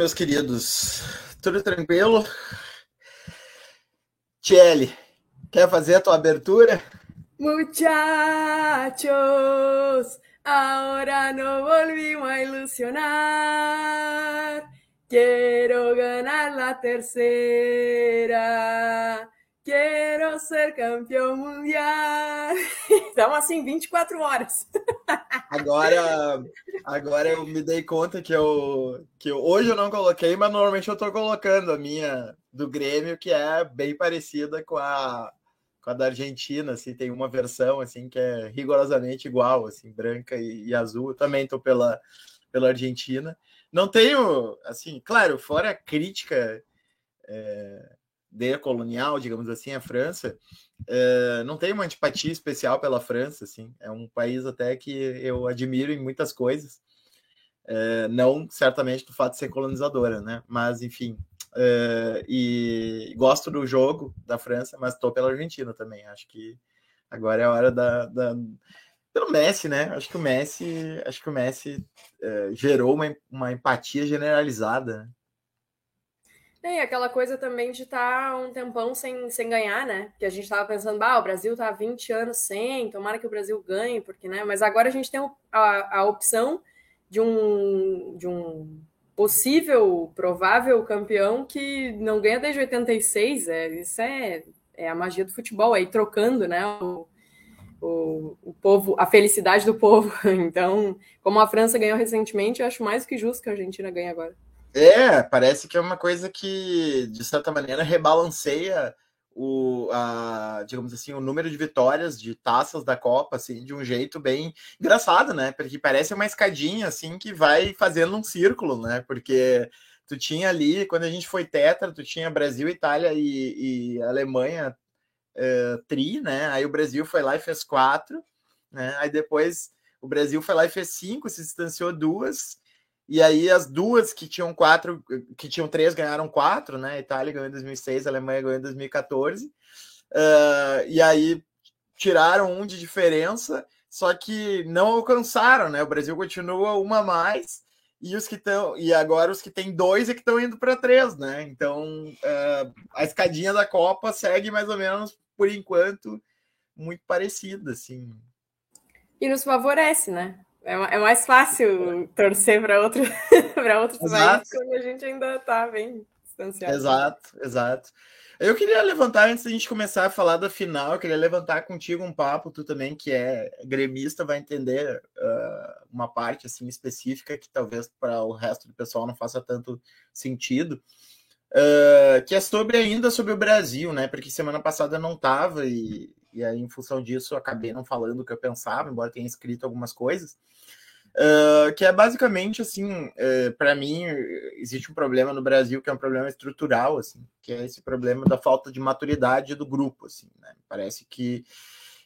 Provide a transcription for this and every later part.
Meus queridos. Tudo tranquilo? Tchelle, quer fazer a tua abertura? Muchachos, ahora no volvimos a ilusionar. Quiero ganar la terceira. Quero ser campeão mundial. Então, assim, 24 horas. Agora, agora eu me dei conta que eu, que eu, hoje eu não coloquei, mas normalmente eu tô colocando a minha do Grêmio, que é bem parecida com a, com a da Argentina, assim, tem uma versão assim que é rigorosamente igual, assim, branca e, e azul. Eu também tô pela, pela Argentina. Não tenho, assim, claro, fora a crítica é, decolonial, digamos assim, a França, uh, não tem uma antipatia especial pela França, assim, é um país até que eu admiro em muitas coisas, uh, não certamente do fato de ser colonizadora, né, mas enfim, uh, e gosto do jogo da França, mas estou pela Argentina também, acho que agora é a hora da, da pelo Messi, né? Acho que o Messi, acho que o Messi gerou uma, uma empatia generalizada. Né? E aquela coisa também de estar tá um tempão sem, sem ganhar, né? Que a gente estava pensando, bah, o Brasil tá há 20 anos sem, tomara que o Brasil ganhe, porque, né? Mas agora a gente tem a, a opção de um, de um possível, provável campeão que não ganha desde 86. É, isso é, é a magia do futebol, aí trocando, né? O, o, o povo, a felicidade do povo. Então, como a França ganhou recentemente, eu acho mais que justo que a Argentina ganhe agora. É, parece que é uma coisa que, de certa maneira, rebalanceia o, a, digamos assim, o número de vitórias de taças da Copa, assim, de um jeito bem engraçado, né? Porque parece uma escadinha, assim, que vai fazendo um círculo, né? Porque tu tinha ali, quando a gente foi tetra, tu tinha Brasil, Itália e, e Alemanha é, tri, né? Aí o Brasil foi lá e fez quatro, né? Aí depois o Brasil foi lá e fez cinco, se distanciou duas, e aí as duas que tinham quatro, que tinham três, ganharam quatro, né? Itália ganhou em 2006, a Alemanha ganhou em 2014. Uh, ah, e aí tiraram um de diferença, só que não alcançaram, né? O Brasil continua uma a mais e os que estão e agora os que têm dois é que estão indo para três, né? Então uh, a escadinha da Copa segue mais ou menos por enquanto muito parecida, assim. E nos favorece, né? É, é mais fácil torcer para outro, para outros países quando a gente ainda está bem distanciado. Exato, exato. Eu queria levantar, antes da gente começar a falar da final, eu queria levantar contigo um papo, tu também, que é gremista, vai entender uh, uma parte assim específica que talvez para o resto do pessoal não faça tanto sentido. Uh, que é sobre ainda sobre o Brasil, né? Porque semana passada não estava e, e aí, em função disso, acabei não falando o que eu pensava, embora tenha escrito algumas coisas. Uh, que é basicamente assim, uh, é, para mim existe um problema no Brasil que é um problema estrutural, assim, que é esse problema da falta de maturidade do grupo, assim, né? Parece que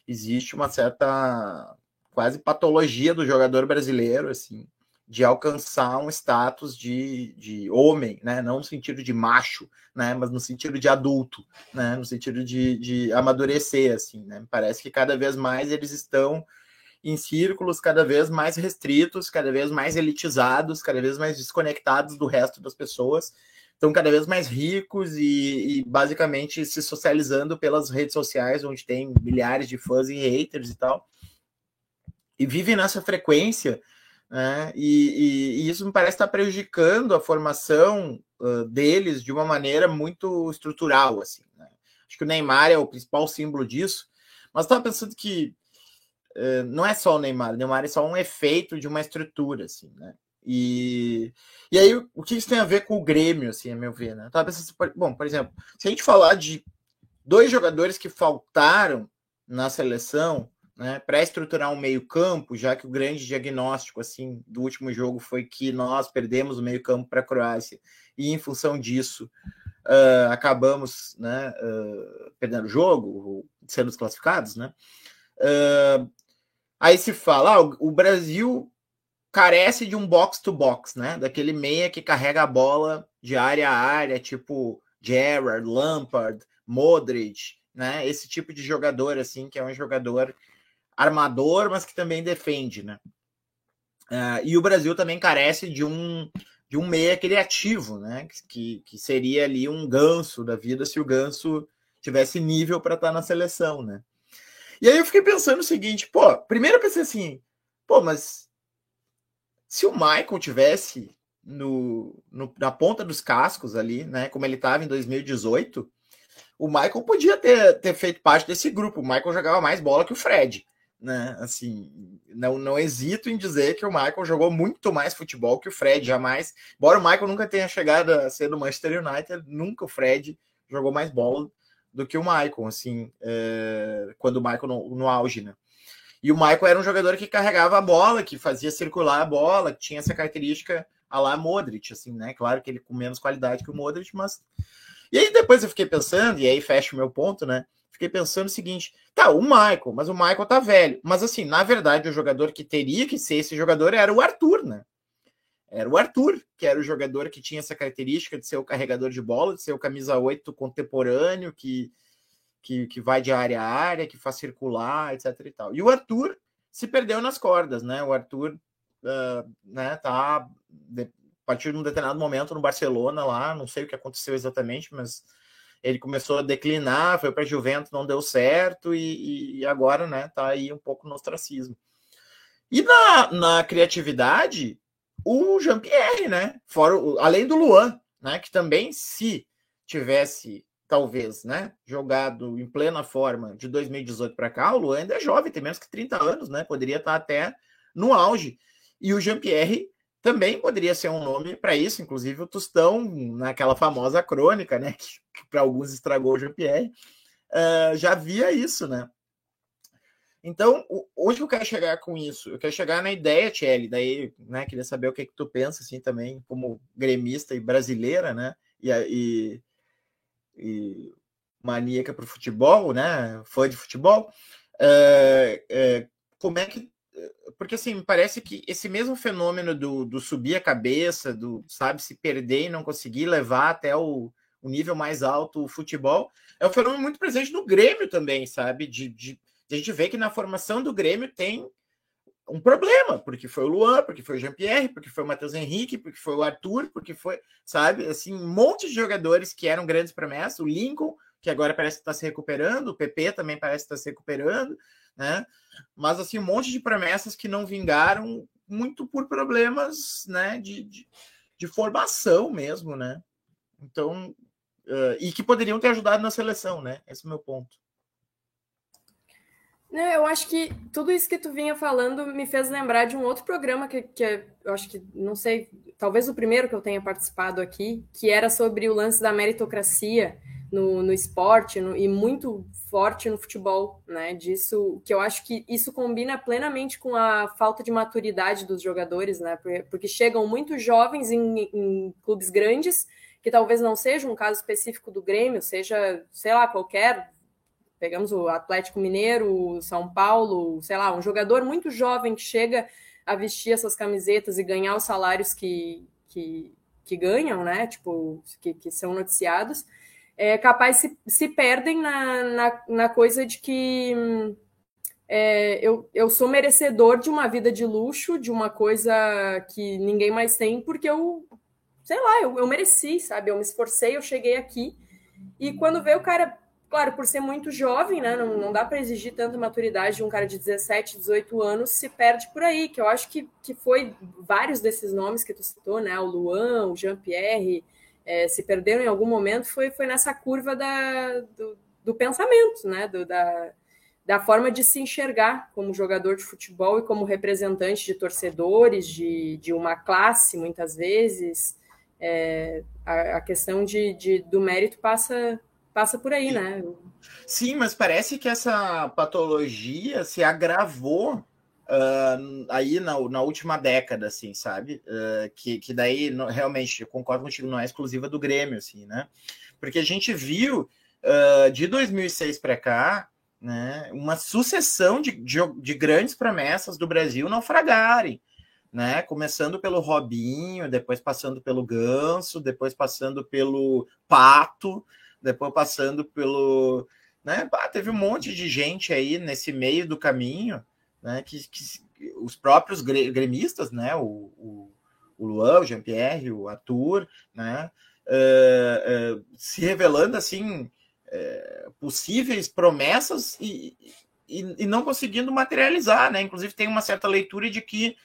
existe uma certa quase patologia do jogador brasileiro, assim, de alcançar um status de, de homem, né? Não no sentido de macho, né? Mas no sentido de adulto, né? No sentido de, de amadurecer, assim, né? Parece que cada vez mais eles estão em círculos cada vez mais restritos, cada vez mais elitizados, cada vez mais desconectados do resto das pessoas, estão cada vez mais ricos e, e, basicamente se socializando pelas redes sociais, onde tem milhares de fãs e haters e tal, e vivem nessa frequência, né? E, e, e isso me parece estar prejudicando a formação uh, deles de uma maneira muito estrutural, assim. Né? Acho que o Neymar é o principal símbolo disso, mas estava pensando que eh, não é só o Neymar, o Neymar é só um efeito de uma estrutura, assim, né? E, e aí, o que isso tem a ver com o Grêmio, assim, a meu ver, né? Tava pensando, bom, por exemplo, se a gente falar de dois jogadores que faltaram na seleção, né, para estruturar um meio-campo, já que o grande diagnóstico assim do último jogo foi que nós perdemos o meio-campo para a Croácia e em função disso uh, acabamos, né, uh, perdendo o jogo, sendo desclassificados, né? Uh, Aí se fala, ah, o Brasil carece de um box to box, né? Daquele meia que carrega a bola de área a área, tipo Gerrard, Lampard, Modric, né? Esse tipo de jogador assim, que é um jogador armador, mas que também defende, né? Uh, e o Brasil também carece de um de um meia criativo, né? Que, que seria ali um ganso da vida se o ganso tivesse nível para estar tá na seleção, né? E aí eu fiquei pensando o seguinte, pô, primeiro eu pensei assim, pô, mas se o Michael tivesse no, no, na ponta dos cascos ali, né, como ele estava em 2018, o Michael podia ter, ter feito parte desse grupo. O Michael jogava mais bola que o Fred, né? Assim, não, não hesito em dizer que o Michael jogou muito mais futebol que o Fred, jamais. Embora o Michael nunca tenha chegado a ser do Manchester United, nunca o Fred jogou mais bola do que o Michael, assim, é, quando o Michael no, no, auge, né? E o Michael era um jogador que carregava a bola, que fazia circular a bola, que tinha essa característica a lá Modric, assim, né? Claro que ele com menos qualidade que o Modric, mas. E aí depois eu fiquei pensando, e aí fecha o meu ponto, né? Fiquei pensando o seguinte: tá, o Michael, mas o Michael tá velho. Mas assim, na verdade, o jogador que teria que ser esse jogador era o Arthur, né? Era o Arthur, que era o jogador que tinha essa característica de ser o carregador de bola, de ser o camisa 8 contemporâneo, que, que, que vai de área a área, que faz circular, etc. E, tal. e o Arthur se perdeu nas cordas, né? O Arthur uh, né, tá de, a partir de um determinado momento no Barcelona lá, não sei o que aconteceu exatamente, mas ele começou a declinar, foi para a Juventus, não deu certo, e, e, agora, né, tá aí um pouco no ostracismo. E na, na criatividade, o Jean-Pierre, né? Fora, além do Luan, né? Que também, se tivesse, talvez, né? Jogado em plena forma de 2018 para cá, o Luan ainda é jovem, tem menos que 30 anos, né? Poderia estar até no auge. E o Jean-Pierre também poderia ser um nome para isso, inclusive o Tostão, naquela famosa crônica, né? Que, que para alguns estragou o Jean-Pierre, uh, já via isso, né? Então, onde que eu quero chegar com isso? Eu quero chegar na ideia, Tchelle, daí, né, queria saber o que, que tu pensa, assim, também, como gremista e brasileira, né, e, e, e maníaca para o futebol, né, fã de futebol, é, é, como é que porque assim, parece que esse mesmo fenômeno do, do, subir a cabeça, do sabe se perder e não conseguir levar até o, o nível mais alto o futebol, é um fenômeno muito presente no Grêmio também, sabe? De, de a gente vê que na formação do Grêmio tem um problema, porque foi o Luan, porque foi o Jean-Pierre, porque foi o Matheus Henrique, porque foi o Arthur, porque foi, sabe, assim, um monte de jogadores que eram grandes promessas, o Lincoln, que agora parece estar se recuperando, o PP também parece estar se recuperando, né? Mas assim, um monte de promessas que não vingaram muito por problemas, né, de, de, de formação mesmo, né? Então, uh, e que poderiam ter ajudado na seleção, né? Esse é o meu ponto. Não, eu acho que tudo isso que tu vinha falando me fez lembrar de um outro programa que, que é, eu acho que, não sei, talvez o primeiro que eu tenha participado aqui, que era sobre o lance da meritocracia no, no esporte no, e muito forte no futebol, né? Disso, que eu acho que isso combina plenamente com a falta de maturidade dos jogadores, né? Porque, chegam muito jovens em, em clubes grandes, que talvez não seja um caso específico do Grêmio, seja, sei lá, qualquer Pegamos o Atlético Mineiro, o São Paulo, sei lá, um jogador muito jovem que chega a vestir essas camisetas e ganhar os salários que, que, que ganham, né? Tipo, que, que são noticiados, é capaz se, se perdem na, na, na coisa de que é, eu, eu sou merecedor de uma vida de luxo, de uma coisa que ninguém mais tem, porque eu, sei lá, eu, eu mereci, sabe? Eu me esforcei, eu cheguei aqui. E quando vê o cara Claro, por ser muito jovem, né? Não, não dá para exigir tanta maturidade de um cara de 17, 18 anos, se perde por aí, que eu acho que, que foi vários desses nomes que tu citou, né? O Luan, o Jean-Pierre, é, se perderam em algum momento, foi, foi nessa curva da, do, do pensamento, né? Do, da, da forma de se enxergar como jogador de futebol e como representante de torcedores, de, de uma classe, muitas vezes. É, a, a, questão de, de, do mérito passa passa por aí, né? Sim, mas parece que essa patologia se agravou uh, aí na, na, última década, assim, sabe? Uh, que, que daí, não, realmente, eu concordo contigo, não é exclusiva do Grêmio, assim, né? Porque a gente viu uh, de 2006 para cá, né, uma sucessão de, de, de grandes promessas do Brasil naufragarem. Né? Começando pelo Robinho, depois passando pelo Ganso, depois passando pelo Pato, depois passando pelo. Né, teve um monte de gente aí nesse meio do caminho, né, que, que os próprios gremistas, né, o, o, o Luan, o Jean-Pierre, o Arthur, né? Uh, uh, se revelando assim uh, possíveis promessas e, e, e, não conseguindo materializar, né? Inclusive tem uma certa leitura de que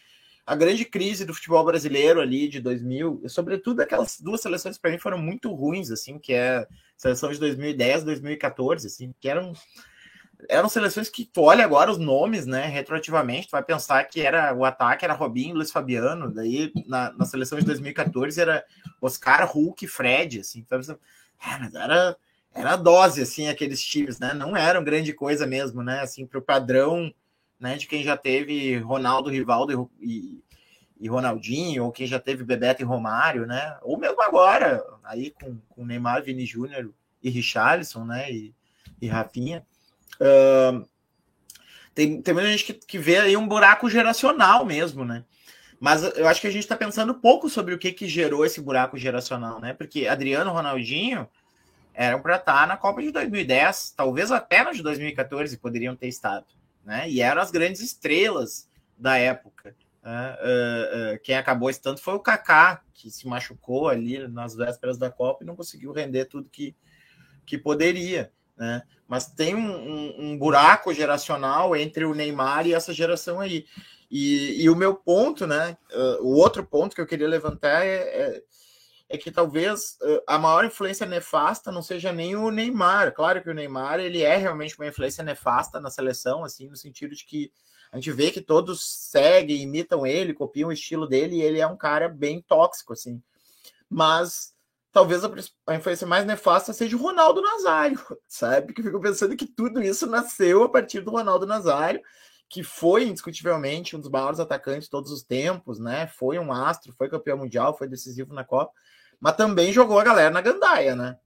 a grande crise do futebol brasileiro ali de 2000, sobretudo aquelas duas seleções para mim foram muito ruins, assim, que é a seleção de 2010, 2014, assim, que eram eram seleções que tu olha agora os nomes, né, retroativamente, tu vai pensar que era o ataque era Robinho, Luiz Fabiano, daí na, na seleção de 2014 era Oscar, Hulk, Fred, assim, então, era era dose, assim, aqueles times, né, não eram grande coisa mesmo, né, assim, para o padrão, né, de quem já teve Ronaldo, Rivaldo e, e Ronaldinho, ou quem já teve Bebeto e Romário, né, ou mesmo agora, aí com, com Neymar, Vini Júnior e Richarlison, né, e, e Rafinha, Tem, tem muita gente que, que vê aí um buraco geracional mesmo, né? Mas eu acho que a gente está pensando pouco sobre o que, que gerou esse buraco geracional, né? Porque Adriano Ronaldinho eram para estar tá na Copa de 2010, talvez até na de 2014 poderiam ter estado, né? E eram as grandes estrelas da época. Né? Uh, uh, quem acabou estando foi o Kaká, que se machucou ali nas vésperas da Copa e não conseguiu render tudo que, que poderia né? Mas tem um, um, um, buraco geracional entre o Neymar e essa geração aí. E, e o meu ponto, né? Uh, o outro ponto que eu queria levantar é, é, é que talvez uh, a maior influência nefasta não seja nem o Neymar. Claro que o Neymar ele é realmente uma influência nefasta na seleção, assim, no sentido de que a gente vê que todos seguem, imitam ele, copiam o estilo dele, e ele é um cara bem tóxico, assim. Mas talvez a, a, influência mais nefasta seja o Ronaldo Nazário, sabe? Porque eu fico pensando que tudo isso nasceu a partir do Ronaldo Nazário, que foi indiscutivelmente um dos maiores atacantes de todos os tempos, né? Foi um astro, foi campeão mundial, foi decisivo na Copa, mas também jogou a galera na gandaia, né?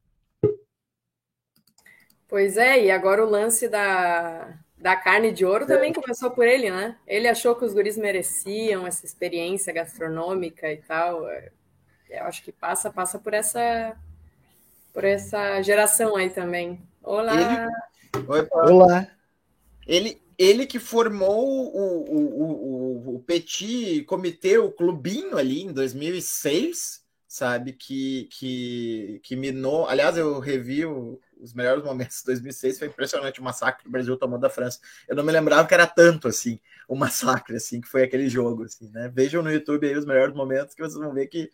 Pois é, e agora o lance da, da carne de ouro também é. começou por ele, né? Ele achou que os guris mereciam essa experiência gastronômica e tal eu acho que passa, passa por essa por essa geração aí também. Olá. Ele... Oi, Olá. Ele, ele que formou o, o, o, o Petit Comitê, o clubinho ali em 2006, sabe? Que, que, que minou. Aliás, eu revi o, os melhores momentos de 2006. Foi impressionante o massacre que o Brasil tomou da França. Eu não me lembrava que era tanto assim, o massacre, assim, que foi aquele jogo. Assim, né? Vejam no YouTube aí os melhores momentos que vocês vão ver que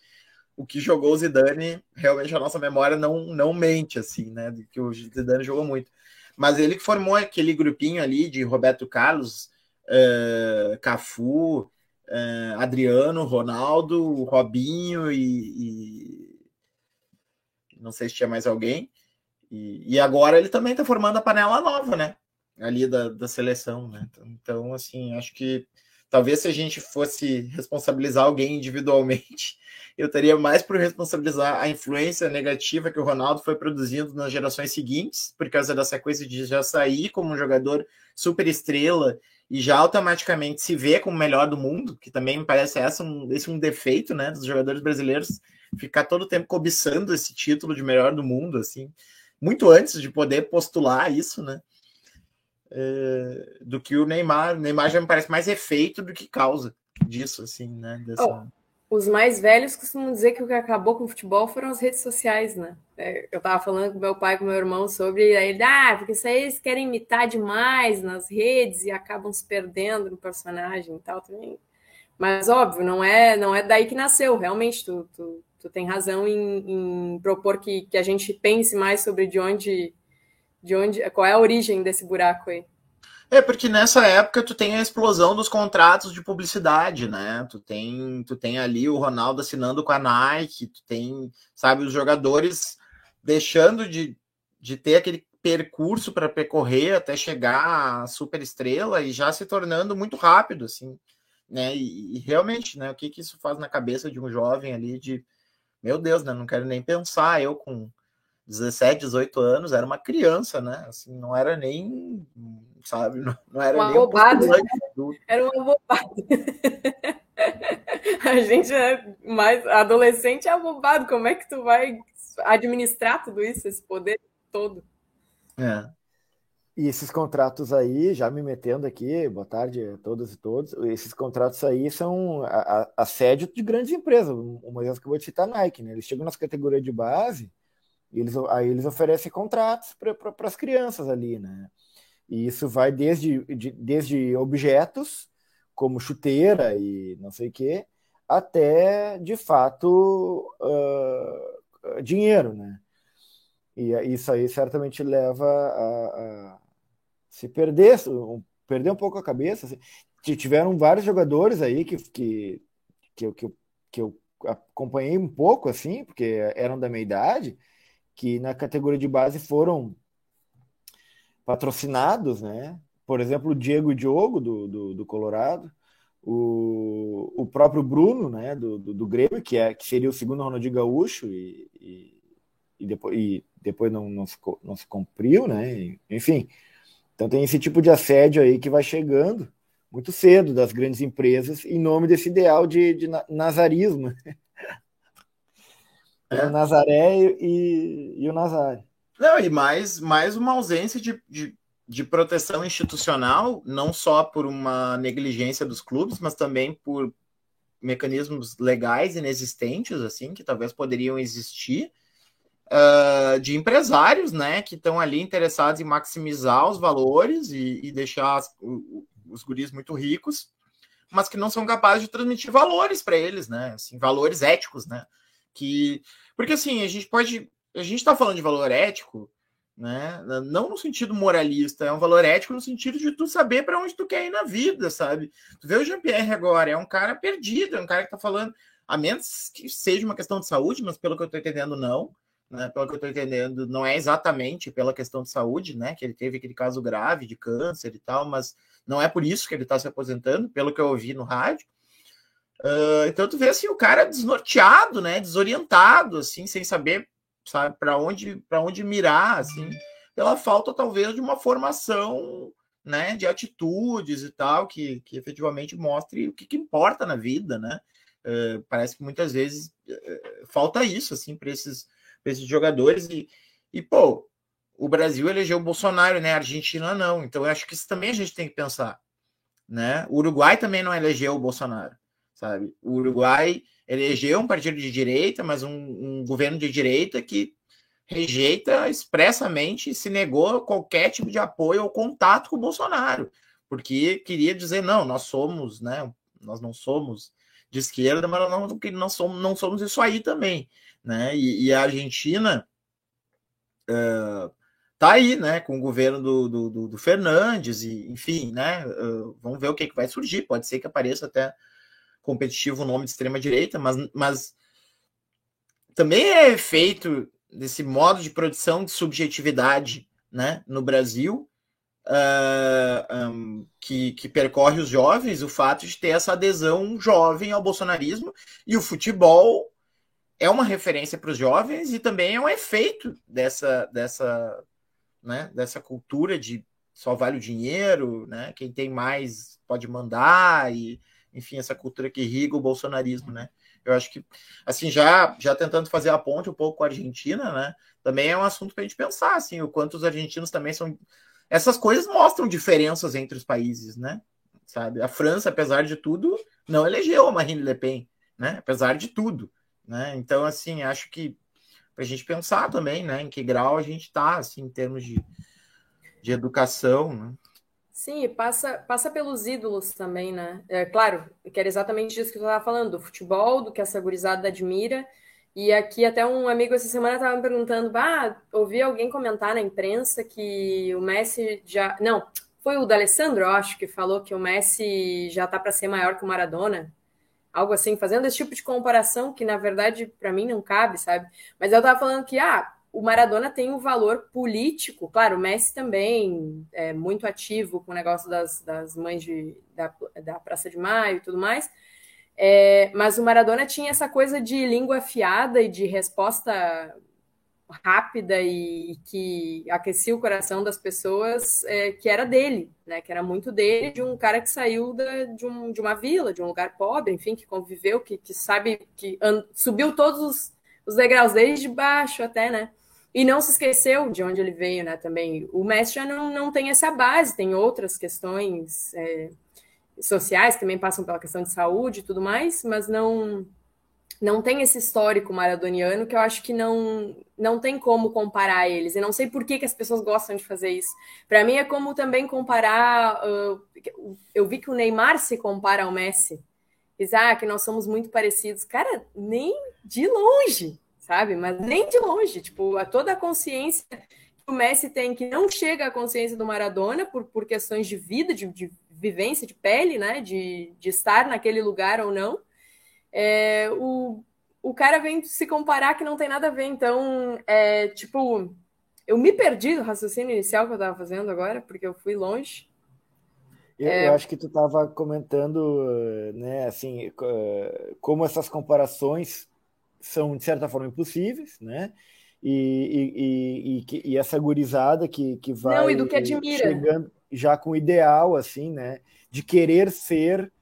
o que jogou o Zidane, realmente a nossa memória não, não mente, assim, né? Que o Zidane jogou muito. Mas ele que formou aquele grupinho ali de Roberto Carlos, uh, Cafu, uh, Adriano, Ronaldo, Robinho e, e, não sei se tinha mais alguém. E, e agora ele também está formando a panela nova, né? Ali da, da seleção, né? Então, assim, acho que talvez se a gente fosse responsabilizar alguém individualmente, eu estaria mais por responsabilizar a influência negativa que o Ronaldo foi produzindo nas gerações seguintes, por causa da sequência de já sair como um jogador super estrela e já automaticamente se vê como o melhor do mundo, que também me parece essa um, esse um defeito, né, dos jogadores brasileiros, ficar todo o tempo cobiçando esse título de melhor do mundo, assim, muito antes de poder postular isso, né, é, do que o Neymar. O Neymar já me parece mais efeito do que causa disso, assim, né, dessa... Oh os mais velhos costumam dizer que o que acabou com o futebol foram as redes sociais, né? É, eu tava falando com meu pai com meu irmão sobre, aí ah, porque vocês querem imitar demais nas redes e acabam se perdendo no personagem e tal também. Mas óbvio, não é, não é daí que nasceu, realmente, tu, tu, tu tem razão em, em propor que, que a gente pense mais sobre de onde, de onde, qual é a origem desse buraco aí. É, porque nessa época tu tem a explosão dos contratos de publicidade, né? Tu tem, tu tem ali o Ronaldo assinando com a Nike, tu tem, sabe, os jogadores deixando de, de ter aquele percurso para percorrer até chegar à super estrela e já se tornando muito rápido, assim, né? E, e, realmente, né? O que, que isso faz na cabeça de um jovem ali de, meu Deus, né? Não quero nem pensar, eu com 17, 18 anos, era uma criança, né? Assim, não era nem sabe? Não, não era uma bobada. Era uma bobada. A gente é mais adolescente é abobado. Como é que tu vai administrar tudo isso, esse poder todo? É. E esses contratos aí, já me metendo aqui, boa tarde a todas e todos, esses contratos aí são assédio de grandes empresas. Uma delas que eu vou citar a Nike, né? Eles chegam nas categorias de base, eles, aí eles oferecem contratos para as crianças ali, né? E isso vai desde, de, desde objetos, como chuteira e não sei o quê, até, de fato, uh, dinheiro, né? E isso aí certamente leva a, a se perder, perder um pouco a cabeça. Assim. Tiveram vários jogadores aí que, que, que, eu, que, eu, que eu acompanhei um pouco, assim, porque eram da minha idade, que na categoria de base foram patrocinados, né? Por exemplo, o Diego Diogo, do, do, do Colorado, o, o próprio Bruno, né, do, do, do, Grêmio, que, é, que seria o segundo Ronaldinho Gaúcho, e, e, e depois, e depois não, não, se, não se cumpriu, né? Enfim, então tem esse tipo de assédio aí que vai chegando muito cedo das grandes empresas em nome desse ideal de, de nazarismo. É. O Nazaré e, e o Nazário. Não, e mais, mais uma ausência de, de, de, proteção institucional, não só por uma negligência dos clubes, mas também por mecanismos legais inexistentes, assim, que talvez poderiam existir, uh, de empresários, né, que estão ali interessados em maximizar os valores e, e deixar as, o, os guris muito ricos, mas que não são capazes de transmitir valores para eles, né, assim, valores éticos, né, que porque assim a gente pode a gente está falando de valor ético, né? Não no sentido moralista, é um valor ético no sentido de tu saber para onde tu quer ir na vida, sabe? Tu vê o Jean-Pierre agora, é um cara perdido, é um cara que está falando, a menos que seja uma questão de saúde, mas pelo que eu estou entendendo, não. Né, pelo que eu estou entendendo, não é exatamente pela questão de saúde, né? Que ele teve aquele caso grave de câncer e tal, mas não é por isso que ele está se aposentando, pelo que eu ouvi no rádio. Uh, então tu vê assim o cara desnorteado, né? Desorientado, assim, sem saber sabe, para onde, para onde mirar, assim, pela falta talvez de uma formação, né, de atitudes e tal, que, que efetivamente mostre o que, que importa na vida, né? Uh, parece que muitas vezes uh, falta isso, assim, para esses, esses jogadores e, e, pô, o Brasil elegeu o Bolsonaro, né? A Argentina não. Então, eu acho que isso também a gente tem que pensar, né? O Uruguai também não elegeu o Bolsonaro, sabe? O Uruguai elegeu um partido de direita, mas um, um governo de direita que rejeita expressamente, se negou qualquer tipo de apoio ou contato com o Bolsonaro, porque queria dizer não, nós somos, né? Nós não somos de esquerda, mas não, não somos, não somos isso aí também, né? E, e a Argentina uh, tá aí, né? Com o governo do, do, do Fernandes e, enfim, né? Uh, vamos ver o que, que vai surgir. Pode ser que apareça até competitivo o nome de extrema direita, mas, mas também é efeito desse modo de produção de subjetividade né, no Brasil uh, ah, um, que, que percorre os jovens, o fato de ter essa adesão jovem ao bolsonarismo e o futebol é uma referência para os jovens e também é um efeito dessa, dessa, né, dessa cultura de só vale o dinheiro, né? Quem tem mais pode mandar e enfim, essa cultura que irriga o bolsonarismo, né? Eu acho que, assim, já, já tentando fazer a ponte um pouco com a Argentina, né? Também é um assunto para a gente pensar, assim, o quanto os argentinos também são. Essas coisas mostram diferenças entre os países, né? Sabe? A França, apesar de tudo, não elegeu a Marine Le Pen, né? Apesar de tudo, né? Então, assim, acho que para a gente pensar também, né? Em que grau a gente está, assim, em termos de, de educação, né? Sim, passa, passa pelos ídolos também, né? É claro, que era exatamente isso que eu estava falando, do futebol, do que essa gurizada admira. E aqui até um amigo essa semana estava me perguntando, ah, ouvi alguém comentar na imprensa que o Messi já... Não, foi o D'Alessandro, acho, que falou que o Messi já está para ser maior que o Maradona. Algo assim, fazendo esse tipo de comparação que, na verdade, para mim não cabe, sabe? Mas eu estava falando que, ah, o Maradona tem um valor político, claro, o Messi também é muito ativo com o negócio das, das mães de, da, da Praça de Maio e tudo mais, é, mas o Maradona tinha essa coisa de língua afiada e de resposta rápida e, e que aquecia o coração das pessoas, é, que era dele, né? Que era muito dele, de um cara que saiu da, de, um, de uma vila, de um lugar pobre, enfim, que conviveu, que, que sabe, que subiu todos os, os degraus desde baixo até, né? E não se esqueceu de onde ele veio, né? Também o Messi já não, não tem essa base, tem outras questões é, sociais também passam pela questão de saúde e tudo mais, mas não não tem esse histórico maradoniano que eu acho que não não tem como comparar eles. E não sei por que, que as pessoas gostam de fazer isso. Para mim é como também comparar. Uh, eu vi que o Neymar se compara ao Messi. Isaac, nós somos muito parecidos. Cara, nem de longe, sabe? Mas nem de longe. Tipo, a toda a consciência que o Messi tem, que não chega à consciência do Maradona por, por questões de vida, de, de vivência, de pele, né? De, de estar naquele lugar ou não é, o, o cara vem se comparar que não tem nada a ver. Então, é, tipo, eu me perdi do raciocínio inicial que eu estava fazendo agora, porque eu fui longe. Eu, é... eu acho que tu estava comentando, né, assim, como essas comparações são, de certa forma, impossíveis, né? E, e, e, e essa gurizada que, que vai Não, e do que admira. chegando já com o ideal, assim, né? De querer ser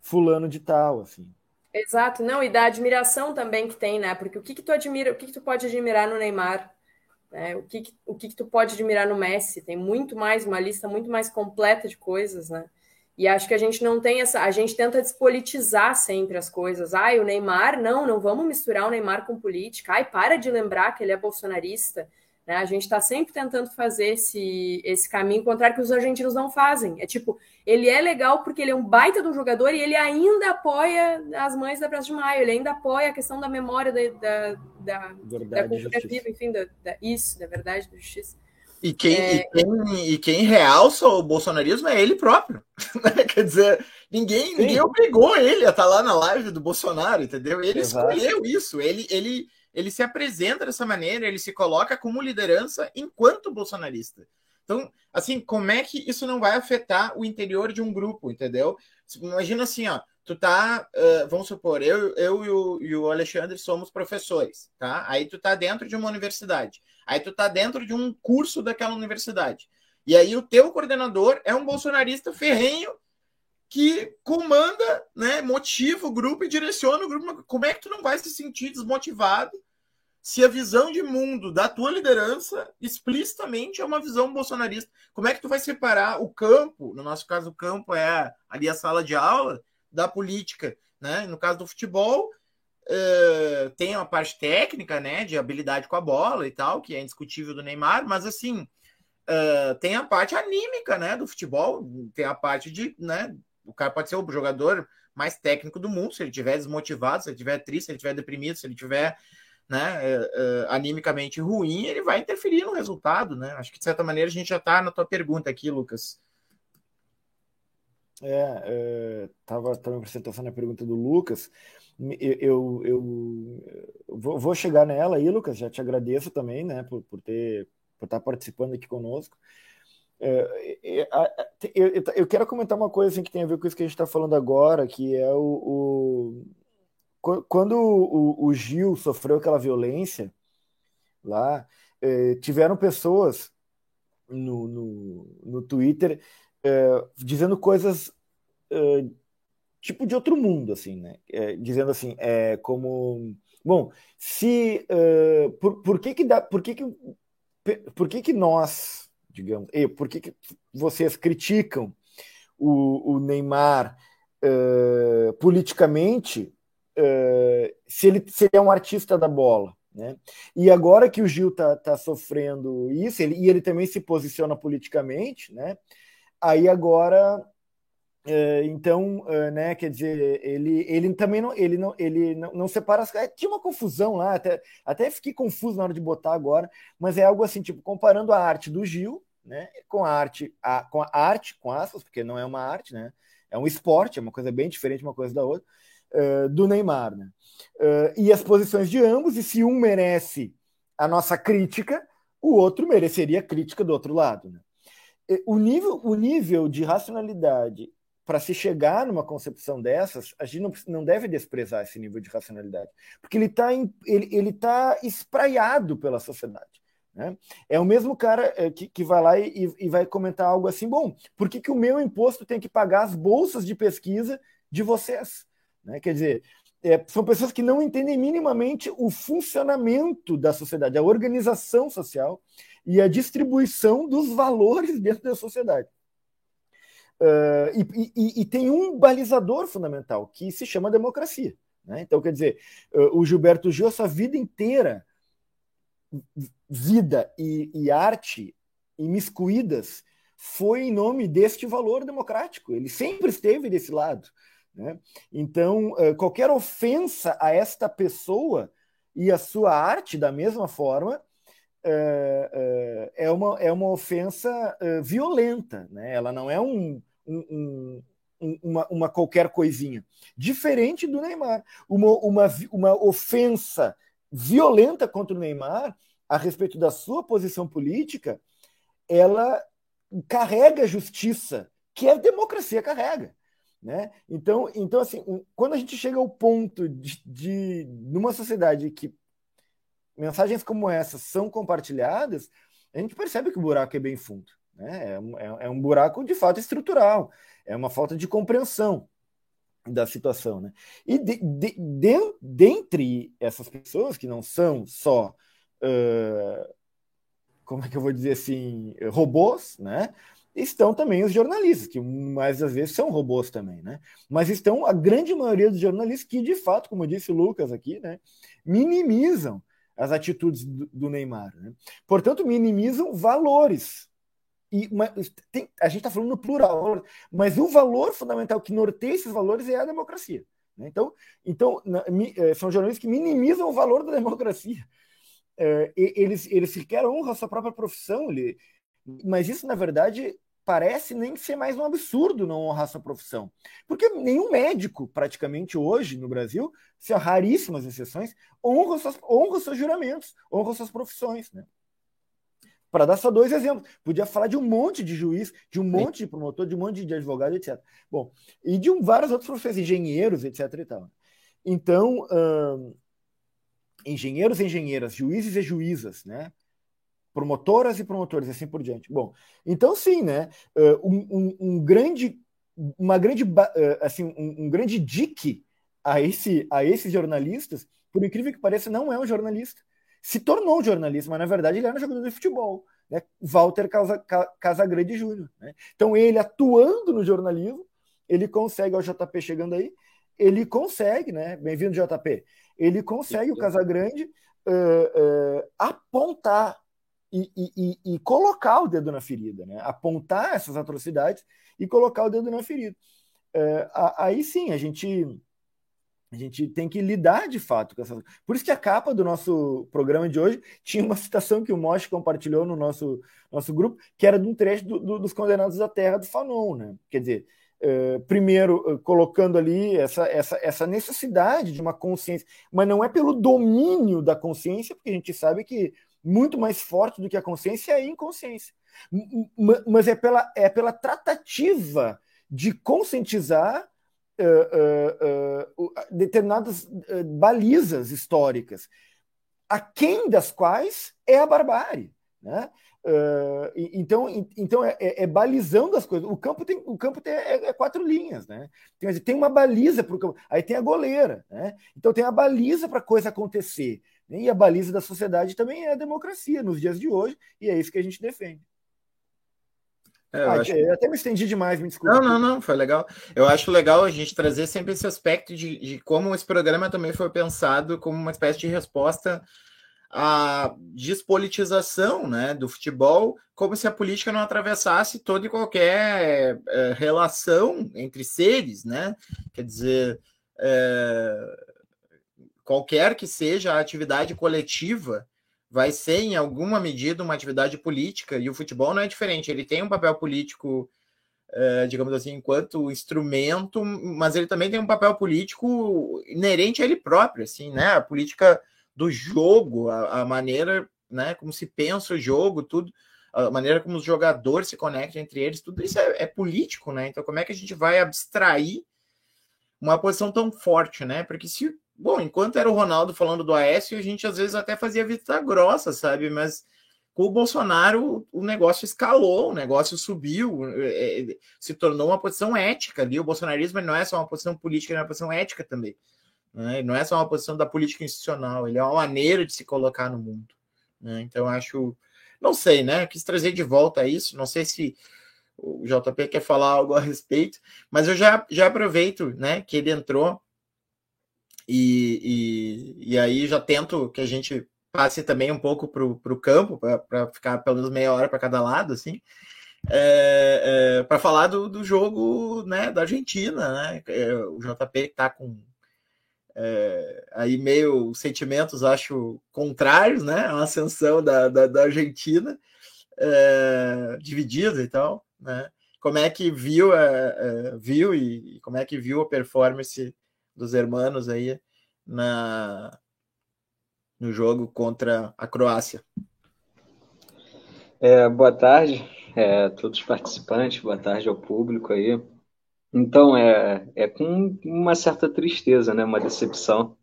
fulano de tal, assim. Exato, não, e da admiração também que tem, né? Porque o que, que tu admira, o que, que tu pode admirar no Neymar? Né? O, que, que, o que, que tu pode admirar no Messi? Tem muito mais, uma lista muito mais completa de coisas, né? E acho que a gente não tem essa. A gente tenta despolitizar sempre as coisas. Ai, o Neymar, não, não vamos misturar o Neymar com política. Ai, para de lembrar que ele é bolsonarista. Né? A gente está sempre tentando fazer esse, esse caminho contrário que os argentinos não fazem. É tipo, ele é legal porque ele é um baita do jogador e ele ainda apoia as mães da Praça de Maio, ele ainda apoia a questão da memória da, da, da, da cultura viva, enfim, da, da, isso, da verdade, da justiça. E quem, é... e, quem, e quem realça o bolsonarismo é ele próprio. Né? Quer dizer, ninguém, ninguém obrigou ele a estar tá lá na live do Bolsonaro, entendeu? Ele Exato. escolheu isso. Ele, ele, ele se apresenta dessa maneira, ele se coloca como liderança enquanto bolsonarista. Então, assim, como é que isso não vai afetar o interior de um grupo, entendeu? Imagina assim, ó, tu tá, uh, vamos supor, eu, eu e o, e o, Alexandre somos professores, tá? Aí tu tá dentro de uma universidade, aí tu tá dentro de um curso daquela universidade. E aí o teu coordenador é um bolsonarista ferrenho que comanda, né, motiva o grupo e direciona o grupo. Como é que tu não vai se sentir desmotivado se a visão de mundo da tua liderança explicitamente é uma visão bolsonarista. Como é que tu vai separar o campo, no nosso caso o campo é ali a sala de aula, da política, né? No caso do futebol, uh, tem uma parte técnica, né, de habilidade com a bola e tal, que é indiscutível do Neymar, mas assim, uh, tem a parte anímica, né, do futebol, tem a parte de, né, o cara pode ser o jogador mais técnico do mundo, se ele estiver desmotivado, se ele estiver triste, se ele estiver deprimido, se ele estiver né, uh, animicamente ruim, ele vai interferir no resultado, né? Acho que de certa maneira a gente já está na tua pergunta aqui, Lucas. É, estava é, também atenção na pergunta do Lucas. Eu, eu, eu vou, chegar nela aí, Lucas. Já te agradeço também, né, por, por ter por estar participando aqui conosco. É, eu, eu, eu, quero comentar uma coisa assim, que tem a ver com isso que a gente está falando agora, que é o, o quando o, o, Gil sofreu aquela violência lá, eh, tiveram pessoas no, no, no Twitter eh, dizendo coisas eh, tipo de outro mundo, assim, né? dizendo assim, é, como, bom, se por, por que que dá, por que que por que que nós, digamos, e por que que vocês criticam o, o Neymar politicamente uh, se, ele, se ele é um artista da bola. Né? E agora que o Gil está tá sofrendo isso, ele, e ele também se posiciona politicamente, né? Aí agora Uh, então, uh, né, quer dizer, ele, ele também não, ele não, ele não, não separa as é, Tinha uma confusão lá, até, até fiquei confuso na hora de botar agora, mas é algo assim, tipo, comparando a arte do Gil, né, com a arte, a, com a arte, com aspas, porque não é uma arte, né, é um esporte, é uma coisa bem diferente uma coisa da outra, do Neymar. Né? Uh, e as posições de ambos, e se um merece a nossa crítica, o outro mereceria a crítica do outro lado. Né? O, nível, o nível de racionalidade para se chegar numa concepção dessas, a gente não, não deve desprezar esse nível de racionalidade, porque ele está ele, ele tá espraiado pela sociedade. Né? É o mesmo cara é, que, que vai lá e, e, vai comentar algo assim: bom, por que, que o meu imposto tem que pagar as bolsas de pesquisa de vocês? Né? Quer dizer, é, são pessoas que não entendem minimamente o funcionamento da sociedade, a organização social e a distribuição dos valores dentro da sociedade. Uh, e, e, e, tem um balizador fundamental que se chama democracia. Né? Então, quer dizer, uh, o Gilberto Gil, a sua vida inteira, vida e, e arte imiscuídas, foi em nome deste valor democrático. Ele sempre esteve desse lado. Né? Então, uh, qualquer ofensa a esta pessoa e a sua arte, da mesma forma, é, é, uma, é uma ofensa violenta, né? ela não é um, um, um, uma, uma, qualquer coisinha. Diferente do Neymar. Uma, uma, uma ofensa violenta contra o Neymar a respeito da sua posição política, ela carrega justiça, que a democracia carrega. Né? Então, então, assim, quando a gente chega ao ponto de, de numa sociedade que mensagens como essas são compartilhadas, a gente percebe que o buraco é bem fundo. Né? É, é, é um buraco de fato estrutural, é uma falta de compreensão da situação. Né? E de, de, de, dentre essas pessoas, que não são só, uh, como é que eu vou dizer assim, robôs, né? estão também os jornalistas, que mais às vezes são robôs também, né? Mas estão a grande maioria dos jornalistas que, de fato, como disse o Lucas aqui, né, minimizam as atitudes do, do Neymar. Né? Portanto, minimizam valores. E tem, a gente está falando no plural, mas o valor fundamental que norteia esses valores é a democracia. Né? Então, então na, mi, eh, são jornalistas que minimizam o valor da democracia. É, eles, eles sequer honram a sua própria profissão, ele, mas isso, na verdade, parece nem ser mais um absurdo não honrar sua profissão. Porque nenhum médico, praticamente hoje no Brasil, se há raríssimas exceções, honra, suas, honra seus juramentos, honra suas profissões. Né? Para dar só dois exemplos, podia falar de um monte de juiz, de um monte de promotor, de um monte de advogado, etc. Bom, e de um, vários outros professores, engenheiros, etc. E tal. Então, hum, engenheiros e engenheiras, juízes e juízas, né? Promotoras e promotores, assim por diante. Bom, então sim, né? Um, um, um grande, uma grande, assim, um, um, grande dique a esse, a esses jornalistas, por incrível que pareça, não é um jornalista. Se tornou um jornalista, mas na verdade ele era um jogador de futebol. Né? Walter Casa, Casagrande Júnior. Né? Então ele atuando no jornalismo, ele consegue, o JP chegando aí, ele consegue, né? Bem-vindo, JP. Ele consegue, o Casagrande, uh, uh, apontar e, e, e, colocar o dedo na ferida, né? apontar essas atrocidades e colocar o dedo na ferida. É, aí sim, a gente, a gente tem que lidar de fato com essa. Por isso que a capa do nosso programa de hoje tinha uma citação que o Mosh compartilhou no nosso, nosso grupo, que era de um trecho do, do, dos Condenados à Terra do Fanon. Né? Quer dizer, Uh, primeiro uh, colocando ali essa, essa, essa necessidade de uma consciência, mas não é pelo domínio da consciência, porque a gente sabe que muito mais forte do que a consciência é a inconsciência. Mas é pela, é pela tratativa de conscientizar uh, uh, uh, determinadas balizas históricas, aquém das quais é a barbárie. Né? então, então é, é, é, balizando as coisas. O campo tem, o campo tem é, é quatro linhas, né? Tem, tem uma baliza para o campo, aí tem a goleira, né? Então tem a baliza para a coisa acontecer. E a baliza da sociedade também é a democracia nos dias de hoje, e é isso que a gente defende. É, eu ah, acho... Até me estendi demais, me desculpa. Não, não, não, foi legal. Eu acho legal a gente trazer sempre esse aspecto de, de como esse programa também foi pensado como uma espécie de resposta à despolitização né, do futebol, como se a política não atravessasse toda e qualquer é, relação entre seres, né? Quer dizer, é, qualquer que seja a atividade coletiva, vai ser, em alguma medida, uma atividade política, e o futebol não é diferente, ele tem um papel político, eh, digamos assim, enquanto instrumento, mas ele também tem um papel político inerente a ele próprio, assim, né? A política do jogo, a, maneira né, como se pensa o jogo, tudo, a maneira como os jogadores se conectam entre eles, tudo isso é, é político, né? Então, como é que a gente vai abstrair uma posição tão forte, né? Porque se Bom, enquanto era o Ronaldo falando do Aécio, a gente às vezes até fazia vista grossa, sabe? Mas com o Bolsonaro o negócio escalou, o negócio subiu, é, é, se tornou uma posição ética ali. O bolsonarismo não é só uma posição política, é uma posição ética também. Né? Não é só uma posição da política institucional, ele é uma maneira de se colocar no mundo. Né? Então, acho. Não sei, né? Quis trazer de volta isso. Não sei se o JP quer falar algo a respeito, mas eu já, já aproveito né, que ele entrou e, e, e aí já tento que a gente passe também um pouco para o campo, para ficar pelo menos meia hora para cada lado, assim, é, é, para falar do, do jogo né, da Argentina, né? É, o JP está com é, aí meio sentimentos, acho, contrários, né? A ascensão da, da, da Argentina, é, dividida e tal, né? Como é que viu, é, viu e como é que viu a performance dos hermanos aí na, no jogo contra a Croácia? É, boa tarde é, a todos os participantes, boa tarde ao público aí. Então, é, é com uma certa tristeza, né? Uma decepção.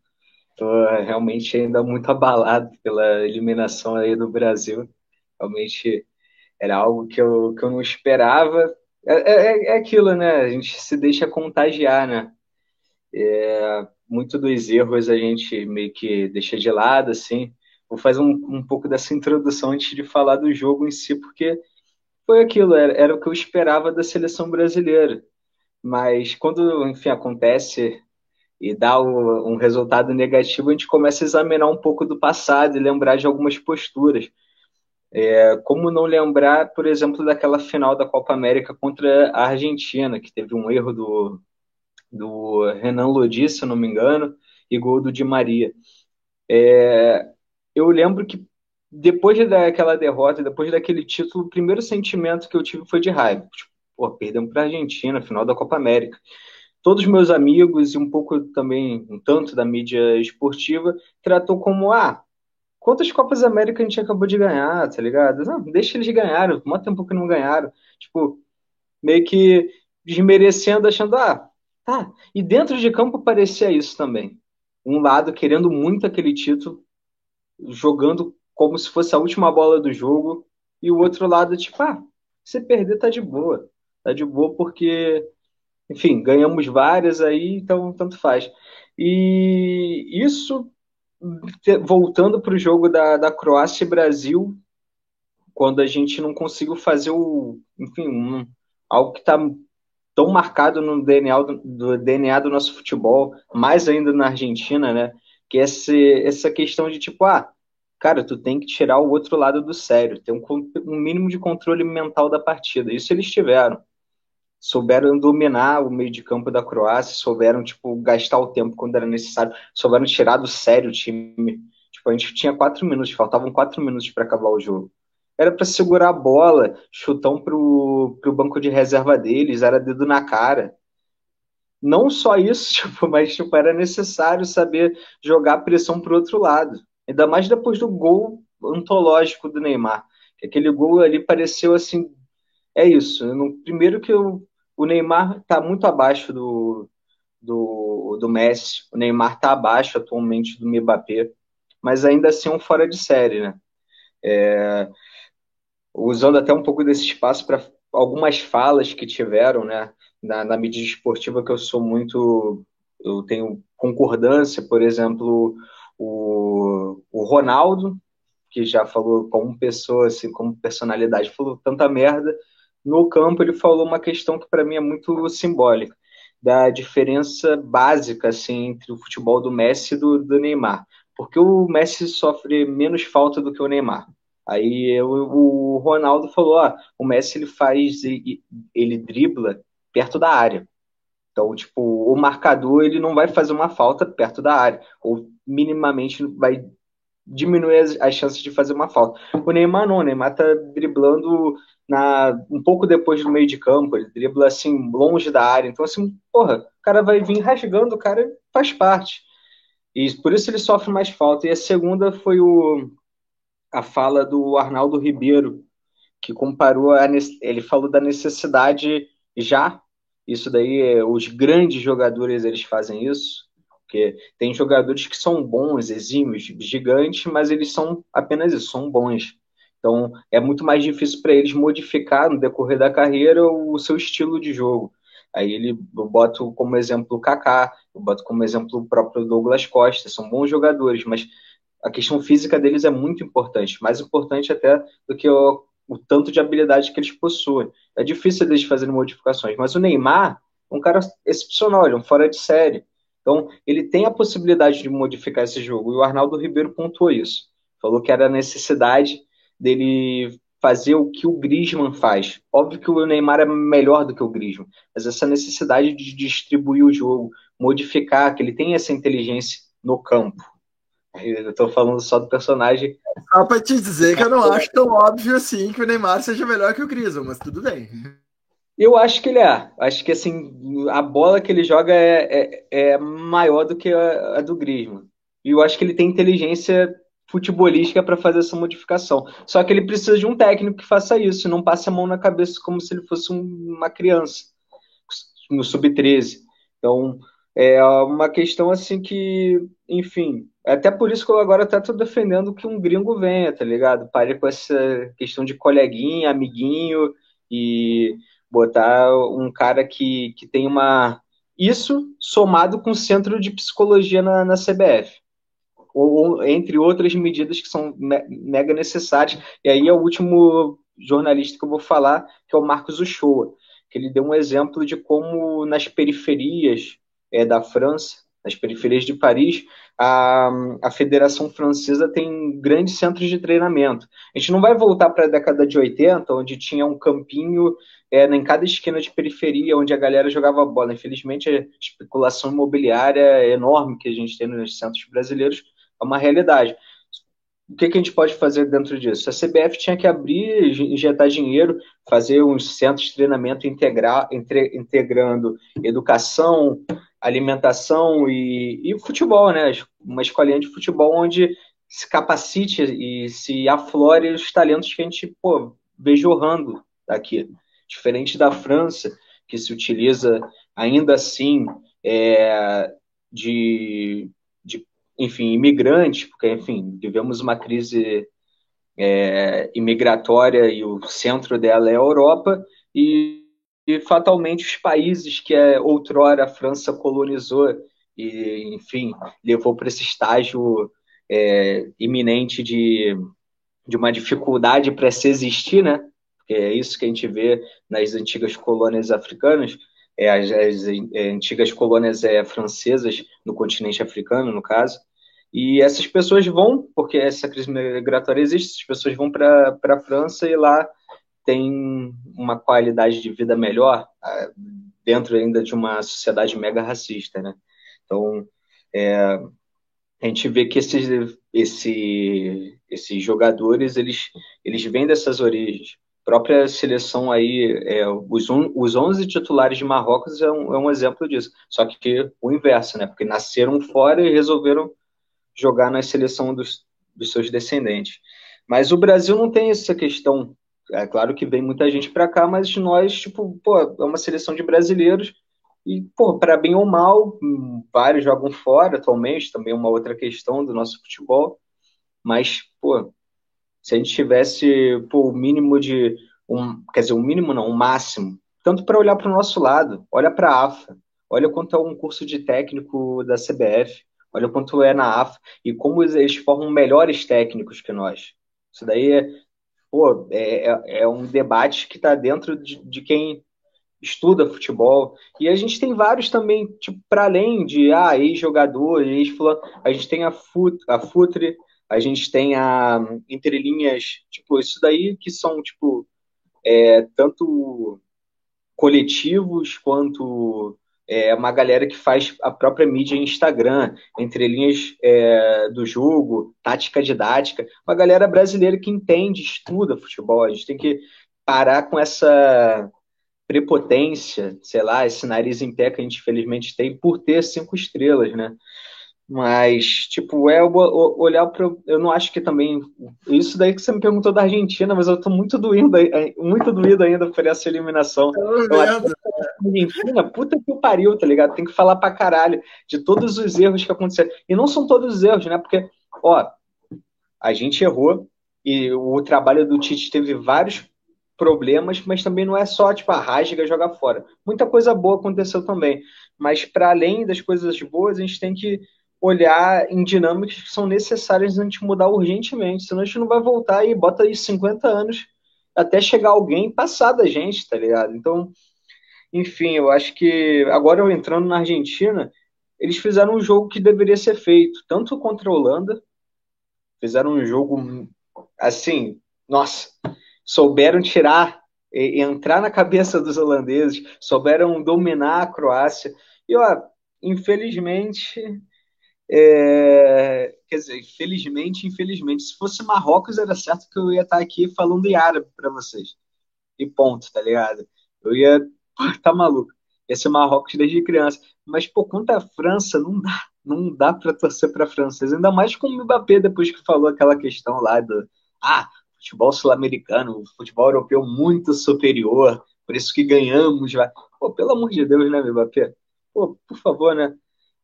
Estou realmente ainda muito abalado pela eliminação aí do Brasil. Realmente era algo que eu, que eu não esperava. É, é, é aquilo, né? A gente se deixa contagiar, né? É, muito dos erros a gente meio que deixa de lado, assim. Vou fazer um, um pouco dessa introdução antes de falar do jogo em si, porque foi aquilo, era, era o que eu esperava da seleção brasileira. Mas quando, enfim, acontece e dá o, um resultado negativo, a gente começa a examinar um pouco do passado e lembrar de algumas posturas. É, como não lembrar, por exemplo, daquela final da Copa América contra a Argentina, que teve um erro do, do Renan Lodi, se não me engano, e gol do Di Maria. É, eu lembro que depois daquela derrota, depois daquele título, o primeiro sentimento que eu tive foi de raiva. Tipo, pô, perdemos para a Argentina, final da Copa América. Todos os meus amigos e um pouco também, um tanto da mídia esportiva, tratou como, ah, quantas Copas América a gente acabou de ganhar, tá ligado? Não, deixa eles ganharem, mó tempo que não ganharam. Tipo, meio que desmerecendo, achando, ah, tá. E dentro de campo parecia isso também. Um lado querendo muito aquele título, jogando como se fosse a última bola do jogo, e o outro lado, tipo, ah, você perder tá de boa. Tá de boa porque, enfim, ganhamos várias aí, então tanto faz. E isso, voltando para o jogo da, da Croácia e Brasil, quando a gente não conseguiu fazer o, enfim, um, algo que está tão marcado no DNA do, do, DNA do nosso futebol, mais ainda na Argentina, né? Que esse, essa questão de tipo, ah, cara, tu tem que tirar o outro lado do sério, ter um, um mínimo de controle mental da partida. Isso eles tiveram souberam dominar o meio de campo da Croácia, souberam tipo gastar o tempo quando era necessário, souberam tirar do sério o time. Tipo, a gente tinha quatro minutos, faltavam quatro minutos para acabar o jogo. Era para segurar a bola, chutão pro, pro banco de reserva deles, era dedo na cara. Não só isso, tipo, mas tipo, era necessário saber jogar pressão pro outro lado. Ainda mais depois do gol antológico do Neymar. Aquele gol ali pareceu assim. É isso. No, primeiro que eu o Neymar está muito abaixo do, do, do Messi, o Neymar está abaixo atualmente do Mbappé, mas ainda assim é um fora de série, né? É, usando até um pouco desse espaço para algumas falas que tiveram, né? Na, na mídia esportiva que eu sou muito, eu tenho concordância, por exemplo, o, o Ronaldo, que já falou como pessoa, assim, como personalidade, falou tanta merda, no campo ele falou uma questão que para mim é muito simbólica, da diferença básica assim entre o futebol do Messi e do, do Neymar. Porque o Messi sofre menos falta do que o Neymar. Aí eu, o Ronaldo falou, ah, o Messi ele faz ele dribla perto da área. Então, tipo, o marcador ele não vai fazer uma falta perto da área, ou minimamente vai diminuir as, as chances de fazer uma falta. O Neymar não, o Neymar tá driblando na, um pouco depois do meio de campo, ele dribla assim, longe da área. Então, assim, porra, o cara vai vir rasgando, o cara faz parte. E por isso ele sofre mais falta. E a segunda foi o, a fala do Arnaldo Ribeiro, que comparou, a, ele falou da necessidade já, isso daí, os grandes jogadores eles fazem isso, porque tem jogadores que são bons, exímios, gigantes, mas eles são apenas isso, são bons. Então, é muito mais difícil para eles modificar no decorrer da carreira o seu estilo de jogo. Aí ele bota como exemplo o Kaká, Eu boto como exemplo o próprio Douglas Costa, são bons jogadores, mas a questão física deles é muito importante, mais importante até do que o, o tanto de habilidade que eles possuem. É difícil eles fazerem modificações, mas o Neymar é um cara excepcional, ele é um fora de série. Então, ele tem a possibilidade de modificar esse jogo, e o Arnaldo Ribeiro pontuou isso. Falou que era a necessidade dele fazer o que o Griezmann faz. Óbvio que o Neymar é melhor do que o Griezmann, mas essa necessidade de distribuir o jogo, modificar, que ele tem essa inteligência no campo. Eu estou falando só do personagem. Só para te dizer que eu não acho tão óbvio assim que o Neymar seja melhor que o Griezmann, mas tudo bem. Eu acho que ele é. Acho que assim, a bola que ele joga é, é, é maior do que a, a, do Griezmann. E eu acho que ele tem inteligência futebolística para fazer essa modificação. Só que ele precisa de um técnico que faça isso, não passe a mão na cabeça como se ele fosse um, uma criança no sub-13. Então, é uma questão assim que, enfim, até por isso que eu agora até tô defendendo que um gringo venha, tá ligado? Pare com essa questão de coleguinha, amiguinho e botar um cara que, que tem uma. Isso somado com o centro de psicologia na, na CBF. Ou, entre outras medidas que são me, mega necessárias. E aí é o último jornalista que eu vou falar, que é o Marcos Uchoa, que ele deu um exemplo de como nas periferias é, da França, nas periferias de Paris, a, a Federação Francesa tem grandes centros de treinamento. A gente não vai voltar para a década de 80, onde tinha um campinho é, em cada esquina de periferia, onde a galera jogava bola. Infelizmente, a especulação imobiliária enorme que a gente tem nos centros brasileiros é uma realidade. O que, que, a gente pode fazer dentro disso? A CBF tinha que abrir, injetar dinheiro, fazer uns centros de treinamento integrar, entre, integrando educação, alimentação e, e futebol, né? Uma escolinha de futebol onde se capacite e se aflore os talentos que a gente pô, vê jorrando aqui. Diferente da França, que se utiliza ainda assim é, de, de, enfim, imigrantes, porque, enfim, vivemos uma crise é, imigratória e o centro dela é a Europa, e e fatalmente os países que é, outrora a França colonizou e, enfim, levou para esse estágio é, iminente de, de uma dificuldade para se existir, né? Porque é isso que a gente vê nas antigas colônias africanas, é, as, as é, antigas colônias é, francesas no continente africano, no caso. E essas pessoas vão, porque essa crise migratória existe, essas pessoas vão para a França e lá tem uma qualidade de vida melhor ah, dentro ainda de uma sociedade mega racista, né? Então, é, a gente vê que esses, esse, esses jogadores, eles, eles vêm dessas origens. A própria seleção aí, é, os, os 11 titulares de Marrocos é um, é um exemplo disso. Só que o inverso, né? Porque nasceram fora e resolveram jogar na seleção dos, dos seus descendentes. Mas o Brasil não tem essa questão é claro que vem muita gente para cá, mas nós, tipo, pô, é uma seleção de brasileiros e, pô, para bem ou mal, vários jogam fora atualmente, também é uma outra questão do nosso futebol. Mas, pô, se a gente tivesse pô, o mínimo de. Um, quer dizer, o um mínimo não, o um máximo, tanto para olhar para o nosso lado, olha para a AFA, olha quanto é um curso de técnico da CBF, olha quanto é na AFA e como eles formam melhores técnicos que nós. Isso daí é, pô, é, é, é um debate que está dentro de, de, quem estuda futebol. E a gente tem vários também, tipo, para além de ah, ex-jogador, ex-fulano, a gente tem a, fut, a Futre, a gente tem a entrelinhas, tipo, isso daí que são, tipo, é, tanto coletivos quanto é uma galera que faz a própria mídia em Instagram, entre linhas é, do jogo, tática didática, uma galera brasileira que entende, estuda futebol. A gente tem que parar com essa prepotência, sei lá, esse nariz em pé que a gente infelizmente tem por ter cinco estrelas, né? Mas, tipo, é olhar para. Eu não acho que também. Isso daí que você me perguntou da Argentina, mas eu tô muito doído, muito doído ainda por essa eliminação. Eu acho que Argentina, puta que pariu, tá ligado? Tem que falar pra caralho de todos os erros que aconteceram. E não são todos os erros, né? Porque, ó, a gente errou e o trabalho do Tite teve vários problemas, mas também não é só, tipo, a rasga jogar fora. Muita coisa boa aconteceu também. Mas para além das coisas boas, a gente tem que olhar em dinâmicas que são necessárias a gente mudar urgentemente, senão a gente não vai voltar e bota aí 50 anos até chegar alguém passar da gente, tá ligado? Então, enfim, eu acho que agora eu entrando na Argentina, eles fizeram um jogo que deveria ser feito, tanto contra a Holanda, fizeram um jogo assim, nossa, souberam tirar entrar na cabeça dos holandeses, souberam dominar a Croácia. E ó, infelizmente, é, quer dizer, infelizmente, infelizmente, se fosse Marrocos era certo que eu ia estar aqui falando em árabe para vocês. E ponto, tá ligado? Eu ia, tá maluco. Ia ser Marrocos desde criança. Mas, pô, contra a França, não dá. Não dá para torcer para a França. Ainda mais com o Mbappé, depois que falou aquela questão lá do. Ah, futebol sul-americano, futebol europeu muito superior, por isso que ganhamos. Pô, pelo amor de Deus, né, Mbappé? Pô, por favor, né?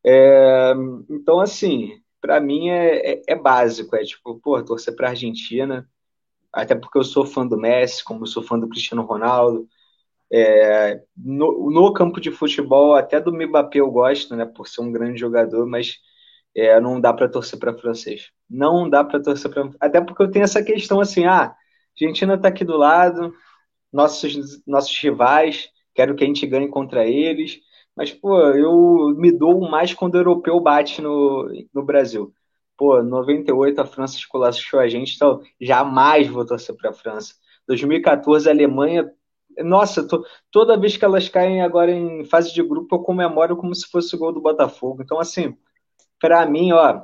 É, então, assim, para mim é, é, é, básico, é tipo, pô, torcer para Argentina, até porque eu sou fã do Messi, como eu sou fã do Cristiano Ronaldo. É, no, no, campo de futebol, até do Mbappé eu gosto, né, por ser um grande jogador, mas é, não dá para torcer para francês. Não dá para torcer para. Até porque eu tenho essa questão assim: ah, a Argentina está aqui do lado, nossos, nossos rivais, quero que a gente ganhe contra eles. Mas, pô, eu me dou mais quando o europeu bate no, no Brasil. Pô, 98 a França esculachou a gente, então jamais vou torcer para a França. 2014 a Alemanha nossa, tô, toda vez que elas caem agora em fase de grupo, eu comemoro como se fosse o gol do Botafogo. Então, assim, para mim, ó,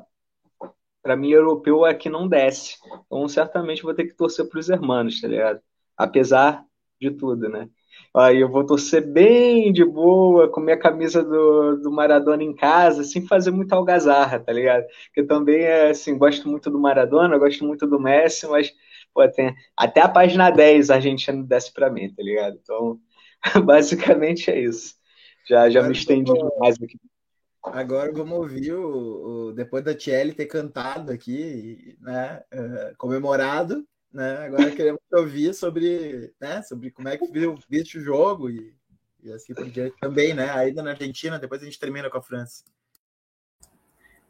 para mim, europeu é que não desce. Então, certamente vou ter que torcer para os hermanos, tá ligado? Apesar de tudo, né? Aí eu vou torcer bem de boa, com minha camisa do, do Maradona em casa, sem fazer muita algazarra, tá ligado? Que eu também, é, assim, gosto muito do Maradona, gosto muito do Messi, mas pô, tem, até a página 10 a Argentina desce para mim, tá ligado? Então, basicamente é isso. Já, já me estendi demais aqui. Agora vamos ouvir o, o, depois da Thierry ter cantado aqui, né, uh, comemorado, né? Agora queremos ouvir sobre, né, sobre como é que viu, viste o jogo e, e assim por diante também, né? Ainda na Argentina, depois a gente termina com a França.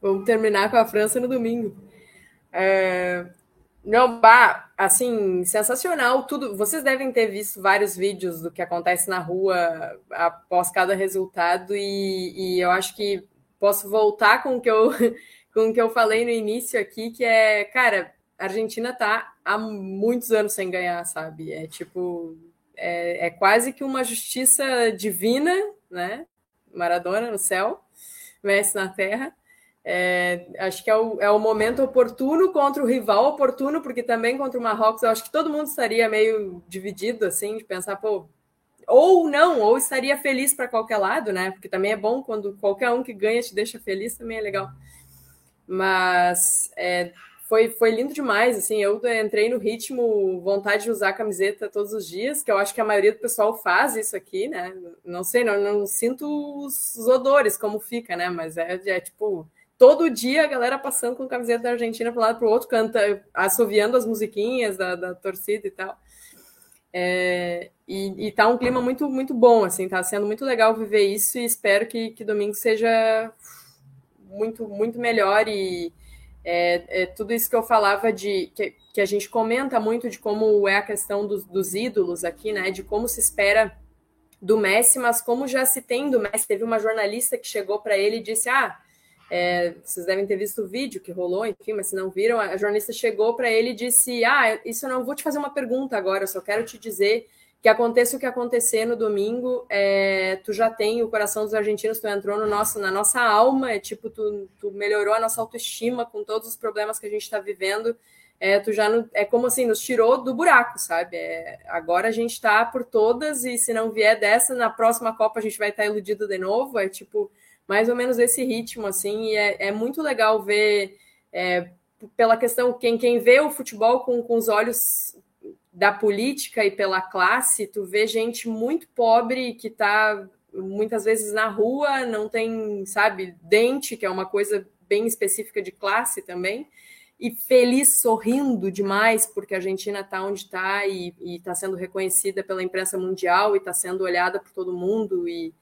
Vamos terminar com a França no domingo. É... Não, bah, assim, sensacional tudo. Vocês devem ter visto vários vídeos do que acontece na rua após cada resultado e, e eu acho que posso voltar com o que eu com o que eu falei no início aqui, que é, cara, a Argentina tá há muitos anos sem ganhar, sabe? É tipo, é, é quase que uma justiça divina, né? Maradona no céu, Messi na terra. É, acho que é o, é o momento oportuno contra o rival oportuno, porque também contra o Marrocos eu acho que todo mundo estaria meio dividido, assim, de pensar, pô, ou não, ou estaria feliz para qualquer lado, né? Porque também é bom quando qualquer um que ganha te deixa feliz, também é legal. Mas é, foi, foi lindo demais, assim, eu entrei no ritmo, vontade de usar camiseta todos os dias, que eu acho que a maioria do pessoal faz isso aqui, né? Não sei, não, não sinto os, os odores, como fica, né? Mas é, é tipo todo dia a galera passando com camiseta da Argentina para um lado para o outro, canta, assoviando as musiquinhas da, da torcida e tal. É, e, e tá um clima muito, muito bom, assim, tá sendo muito legal viver isso e espero que, que domingo seja muito, muito melhor e é, é, tudo isso que eu falava de que, que, a gente comenta muito de como é a questão dos, dos ídolos aqui, né? De como se espera do Messi, mas como já se tem do Messi. Teve uma jornalista que chegou para ele e disse: Ah, é, vocês devem ter visto o vídeo que rolou, enfim, mas se não viram, a jornalista chegou para ele e disse: Ah, isso eu não vou te fazer uma pergunta agora, eu só quero te dizer que aconteça o que acontecer no domingo, é, tu já tem o coração dos argentinos, tu entrou no nosso, na nossa alma, é tipo, tu, tu melhorou a nossa autoestima com todos os problemas que a gente está vivendo. É, tu já no, é como assim, nos tirou do buraco, sabe? É, agora a gente está por todas, e se não vier dessa, na próxima Copa a gente vai estar tá iludido de novo. É tipo, mais ou menos esse ritmo, assim, e é, é muito legal ver, é, pela questão, quem, quem vê o futebol com, com os olhos da política e pela classe, tu vê gente muito pobre que está muitas vezes na rua, não tem, sabe, dente, que é uma coisa bem específica de classe também, e feliz, sorrindo demais, porque a Argentina está onde está e está sendo reconhecida pela imprensa mundial e está sendo olhada por todo mundo e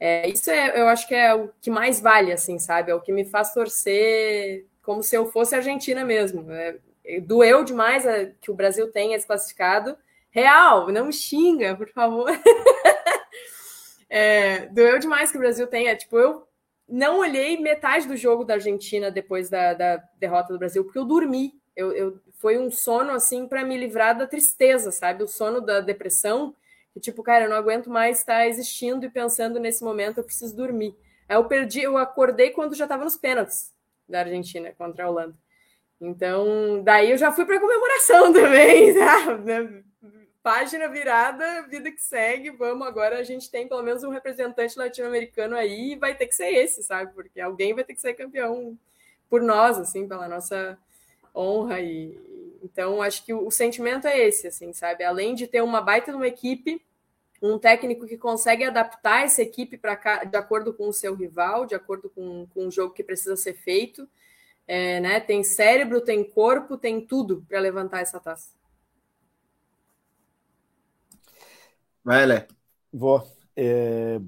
É, isso é, eu acho que é o que mais vale, assim, sabe? É o que me faz torcer como se eu fosse Argentina mesmo. É, doeu demais a, que o Brasil tenha desclassificado. Real, não xinga, por favor. é, doeu demais que o Brasil tenha. Tipo, eu não olhei metade do jogo da Argentina depois da, da derrota do Brasil, porque eu dormi. Eu, eu foi um sono assim para me livrar da tristeza, sabe? O sono da depressão. Que tipo, cara, eu não aguento mais estar existindo e pensando nesse momento, eu preciso dormir. Aí eu perdi, eu acordei quando já estava nos pênaltis da Argentina contra a Holanda. Então, daí eu já fui para comemoração também, tá? Página virada, vida que segue. Vamos agora, a gente tem pelo menos um representante latino-americano aí e vai ter que ser esse, sabe? Porque alguém vai ter que ser campeão por nós, assim, pela nossa honra e então acho que o, o sentimento é esse, assim, sabe? Além de ter uma baita de uma equipe, um técnico que consegue adaptar essa equipe para de acordo com o seu rival, de acordo com, com o jogo que precisa ser feito. É, né? Tem cérebro, tem corpo, tem tudo para levantar essa taça. Vai, Lé. Vou. É,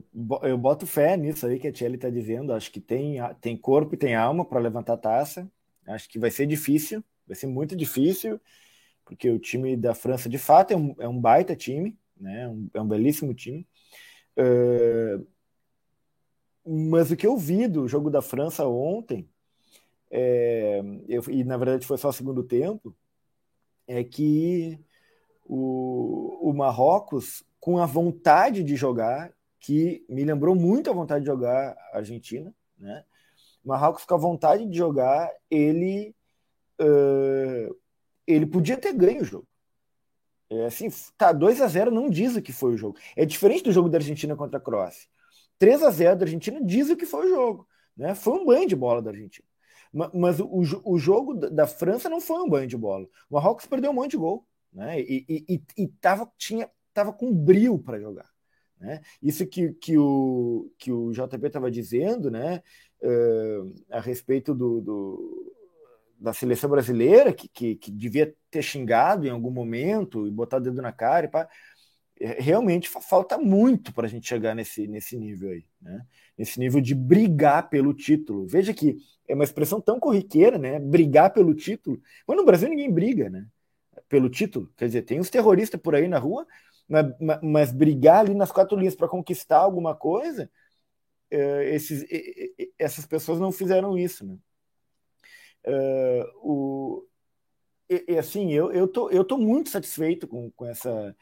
eu boto fé nisso aí que a Tchelle está dizendo. Acho que tem, tem corpo e tem alma para levantar a taça. Acho que vai ser difícil, vai ser muito difícil, porque o time da França, de fato, é um, é um baita time, né? Um, é um belíssimo time. Uh, mas o que eu vi do jogo da França ontem, é, eu, e na verdade foi só o segundo tempo, é que o, o Marrocos, com a vontade de jogar, que me lembrou muito a vontade de jogar a Argentina, né? O Marrocos com a vontade de jogar, ele uh, ele podia ter ganho o jogo. É assim, tá, 2 a 0 não diz o que foi o jogo. É diferente do jogo da Argentina contra a Croácia. 3 a 0 da Argentina diz o que foi o jogo. Né? Foi um banho de bola da Argentina. Mas o, o jogo da França não foi um banho de bola. O Marrocos perdeu um monte de gol. Né? E, e, e, e tava, tinha, tava com brilho para jogar. Né? Isso que, que, o, que o JP estava dizendo né? Uh, a respeito do, do da seleção brasileira, que, que, que, devia ter xingado em algum momento e botar o dedo na cara, e pá, é, realmente falta muito para a gente chegar nesse, nesse nível aí, né? Nesse nível de brigar pelo título. Veja que é uma expressão tão corriqueira, né? Brigar pelo título. Mas no Brasil ninguém briga, né? Pelo título. Quer dizer, tem os terroristas por aí na rua, mas, mas, brigar ali nas quatro linhas para conquistar alguma coisa, esses, essas pessoas não fizeram isso, né? Uh, o, e, e, assim, eu, eu, tô, eu tô muito satisfeito com, com, essa,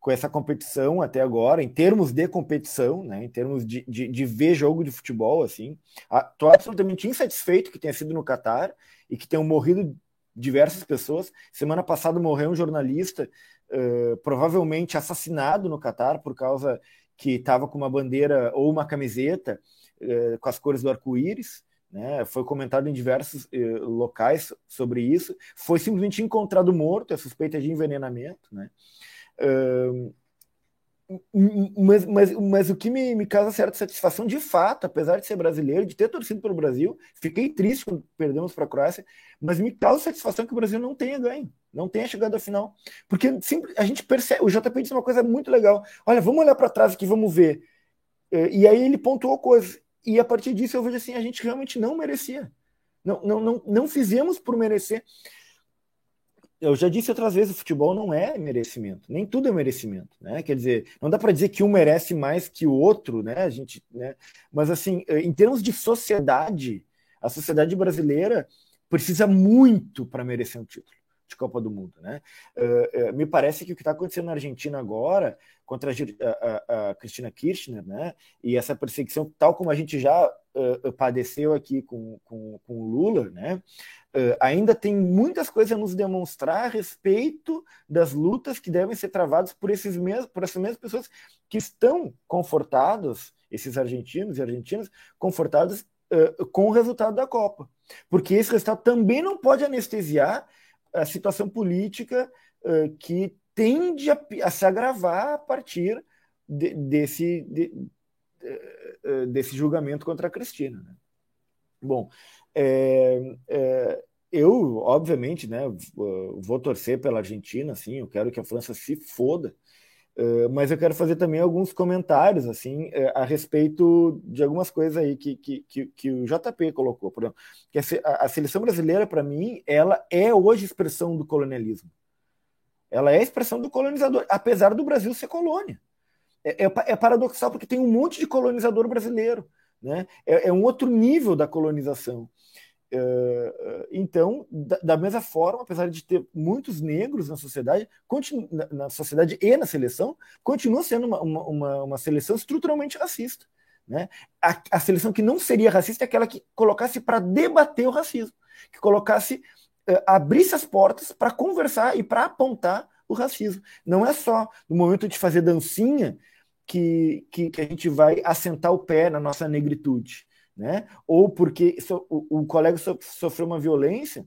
com essa competição até agora, em termos de competição, né, em termos de, de, de ver jogo de futebol, assim. Estou absolutamente insatisfeito que tenha sido no Catar e que tenham morrido diversas pessoas. Semana passada morreu um jornalista, uh, provavelmente assassinado no Catar por causa que estava com uma bandeira ou uma camiseta uh, com as cores do arco-íris. Né? Foi comentado em diversos eh, locais sobre isso. Foi simplesmente encontrado morto, é suspeita de envenenamento. Né? Uh, mas, mas, mas o que me, me causa certa satisfação, de fato, apesar de ser brasileiro, de ter torcido pelo Brasil, fiquei triste quando perdemos para a Croácia, mas me causa satisfação que o Brasil não tenha ganho, não tenha chegado à final. Porque sempre, a gente percebe, o JP disse uma coisa muito legal: olha, vamos olhar para trás aqui, vamos ver. Eh, e aí ele pontuou coisas. E a partir disso eu vejo assim, a gente realmente não merecia. Não, não, não, não fizemos por merecer. Eu já disse outras vezes, o futebol não é merecimento, nem tudo é merecimento, né? Quer dizer, não dá para dizer que um merece mais que o outro, né? A gente, né? Mas assim, em termos de sociedade, a sociedade brasileira precisa muito para merecer um título de Copa do Mundo, né? Uh, uh, me parece que o que está acontecendo na Argentina agora contra a, a, a, Cristina Kirchner, né? E essa perseguição, tal como a gente já uh, padeceu aqui com, com, com o Lula, né? ainda tem muitas coisas a nos demonstrar a respeito das lutas que devem ser travadas por esses mesmos, por essas mesmas pessoas que estão confortados, esses argentinos e argentinas, confortados com o resultado da Copa, porque esse resultado também não pode anestesiar a situação política uh, que tende a, a, se agravar a partir de, desse, de, uh, desse julgamento contra a Cristina. Né? Bom, é, é, eu, obviamente, né, vou torcer pela Argentina, assim, eu quero que a França se foda, Uh, mas eu quero fazer também alguns comentários assim a respeito de algumas coisas aí que, que, que, que o JP colocou. Por exemplo, que a, a seleção brasileira, para mim, ela é hoje expressão do colonialismo. Ela é a expressão do colonizador, apesar do Brasil ser colônia. É, é, é paradoxal porque tem um monte de colonizador brasileiro. Né? É, é um outro nível da colonização. Uh, então, da, da, mesma forma, apesar de ter muitos negros na sociedade, continu, na, na, sociedade e na seleção, continua sendo uma, uma, uma seleção estruturalmente racista. Né? A, a, seleção que não seria racista é aquela que colocasse para debater o racismo, que colocasse, uh, abrisse as portas para conversar e para apontar o racismo. Não é só no momento de fazer dancinha que, que, que a gente vai assentar o pé na nossa negritude né? Ou porque so, o, o, colega so, sofreu uma violência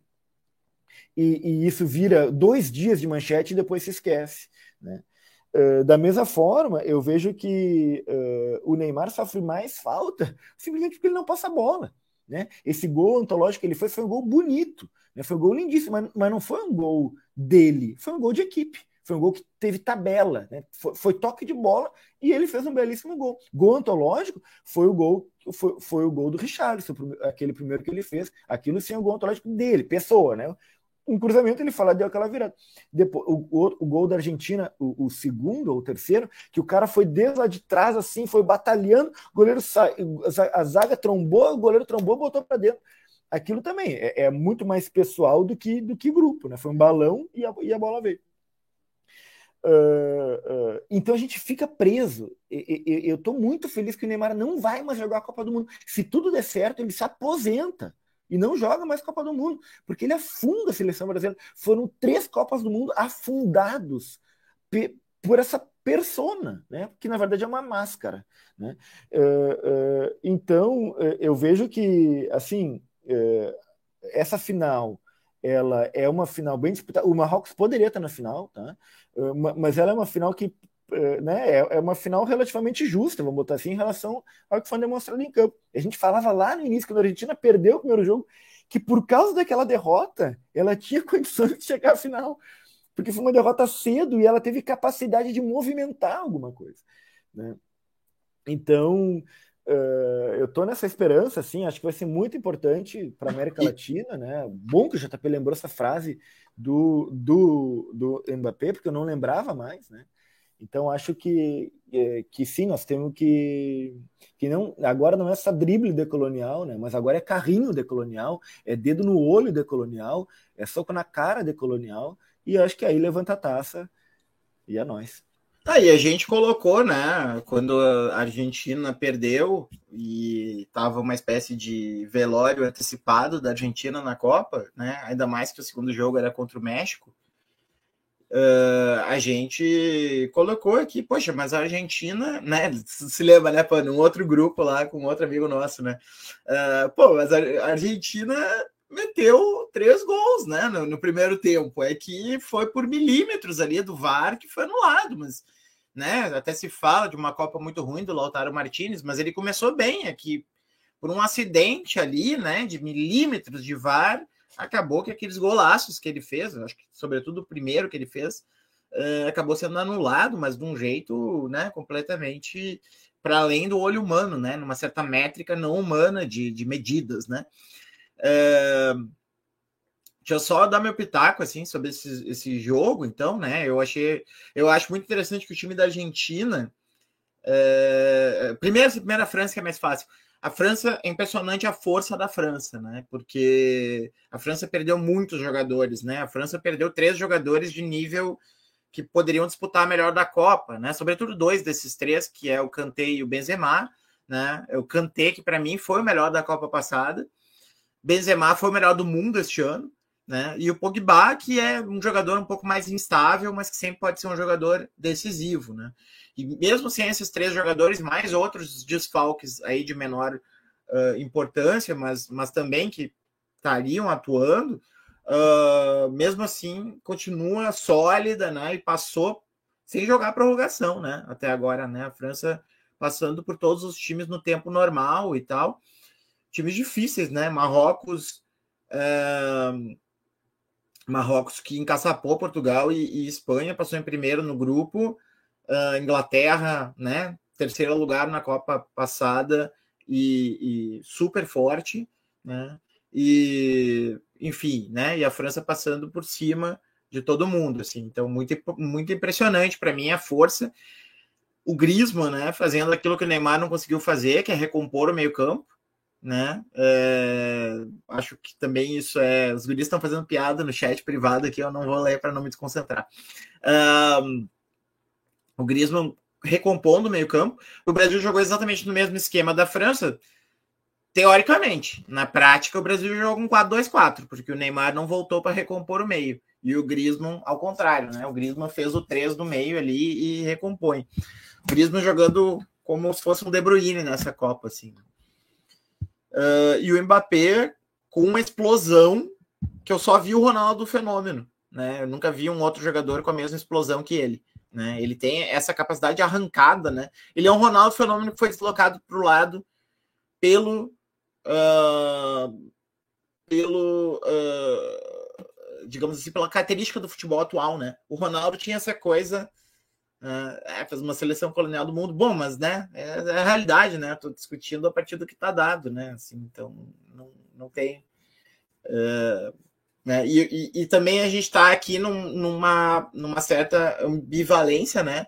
e, e, isso vira dois dias de manchete e depois se esquece, né? Uh, da mesma forma, eu vejo que uh, o Neymar sofre mais falta simplesmente porque ele não passa a bola. Né? Esse gol antológico que ele fez foi um gol bonito, né? foi um gol lindíssimo, mas, mas não foi um gol dele, foi um gol de equipe. Foi um gol que teve tabela, né? foi, foi, toque de bola e ele fez um belíssimo gol. Gol antológico foi o gol foi, foi o gol do Richarlison, aquele primeiro que ele fez. Aquilo sim é o gol antológico dele, pessoa, né? Um cruzamento ele fala, deu aquela virada. Depois, o, o, o gol da Argentina, o, o, segundo ou o terceiro, que o cara foi desde lá de trás, assim, foi batalhando, goleiro sai, a zaga trombou, o goleiro trombou, botou para dentro. Aquilo também é, é, muito mais pessoal do que, do que grupo, né? Foi um balão e a, e a bola veio. Uh, uh, então a gente fica preso. eu estou muito feliz que o Neymar não vai mais jogar a Copa do Mundo. Se tudo der certo, ele se aposenta e não joga mais Copa do Mundo, porque ele afunda a seleção brasileira. Foram três Copas do Mundo afundados por essa persona, né? que na verdade é uma máscara. Né? Uh, então eu vejo que assim essa final ela é uma final bem disputada. O Marrocos poderia estar na final, tá? Mas ela é uma final que né, é, é uma final relativamente justa, vamos botar assim, em relação ao que foi demonstrado em campo. A gente falava lá no início, quando a Argentina perdeu o primeiro jogo, que por causa daquela derrota, ela tinha condições de chegar à final. Porque foi uma derrota cedo e ela teve capacidade de movimentar alguma coisa. Né? Então, Uh, eu tô nessa esperança, assim, acho que vai ser muito importante para a América Latina, né? Bom que o JP lembrou essa frase do, do, do Mbappé, porque eu não lembrava mais, né? Então acho que, é, que sim, nós temos que que não agora não é essa drible decolonial, né? Mas agora é carrinho decolonial, é dedo no olho decolonial, é soco na cara decolonial e acho que aí levanta a taça e é nós. Aí a gente colocou, né? Quando a Argentina perdeu e tava uma espécie de velório antecipado da Argentina na Copa, né? Ainda mais que o segundo jogo era contra o México. Uh, a gente colocou aqui, poxa, mas a Argentina, né? Se lembra, né, pô, num outro grupo lá com outro amigo nosso, né? Uh, pô, mas a Argentina meteu três gols, né? No, no, primeiro tempo. É que foi por milímetros ali do VAR que foi anulado, mas né? Até se fala de uma Copa muito ruim do Lautaro Martinez, mas ele começou bem aqui por um acidente ali, né? De milímetros de VAR, acabou que aqueles golaços que ele fez, acho que sobretudo o primeiro que ele fez, uh, acabou sendo anulado, mas de um jeito, né? Completamente para além do olho humano, né? Numa certa métrica não humana de, de medidas, né? Uh, Deixa eu só dar meu pitaco assim sobre esse, esse jogo, então, né? Eu achei, eu acho muito interessante que o time da Argentina, é, primeiro, primeira França que é mais fácil. A França é impressionante a força da França, né? Porque a França perdeu muitos jogadores, né? A França perdeu três jogadores de nível que poderiam disputar a melhor da Copa, né? Sobretudo dois desses três, que é o Kanté e o Benzema, né? O Kanté que para mim foi o melhor da Copa passada. Benzema foi o melhor do mundo este ano né? E o Pogba, que é um jogador um pouco mais instável, mas que sempre pode ser um jogador decisivo, né? E mesmo sem esses três jogadores, mais outros desfalques aí de menor uh, importância, mas, mas também que estariam atuando, uh, mesmo assim continua sólida, né? E passou sem jogar prorrogação, né? Até agora, né? A França passando por todos os times no tempo normal e tal. Times difíceis, né? Marrocos. Uh, Marrocos que encaçapou Portugal e, e, Espanha, passou em primeiro no grupo, uh, Inglaterra, né? Terceiro lugar na Copa passada e, e super forte, né? E enfim, né? E a França passando por cima de todo mundo, assim. Então, muito, muito impressionante para mim a força. O Griezmann, né? Fazendo aquilo que o Neymar não conseguiu fazer, que é recompor o meio-campo, né? É, acho que também isso é. Os guris estão fazendo piada no chat privado aqui, eu não vou ler para não me desconcentrar. Um, o Griezmann recompondo o meio-campo. O Brasil jogou exatamente no mesmo esquema da França, teoricamente. Na prática, o Brasil jogou um 4-2-4, porque o Neymar não voltou para recompor o meio. E o Griezmann, ao contrário, né? O Griezmann fez o 3 do meio ali e recompõe. O Griezmann jogando como se fosse um De Bruyne nessa Copa, assim. Uh, e o Mbappé com uma explosão que eu só vi o Ronaldo fenômeno, né? Eu nunca vi um outro jogador com a mesma explosão que ele, né? Ele tem essa capacidade de arrancada, né? Ele é um Ronaldo fenômeno que foi deslocado para o lado pelo uh, pelo uh, digamos assim pela característica do futebol atual, né? O Ronaldo tinha essa coisa é, fez uma seleção colonial do mundo, bom, mas né, é, é a realidade, né? Estou discutindo a partir do que está dado, né? Assim, então não, não tem. Uh, né? E, e, e, também a gente está aqui num, numa, numa certa ambivalência, né?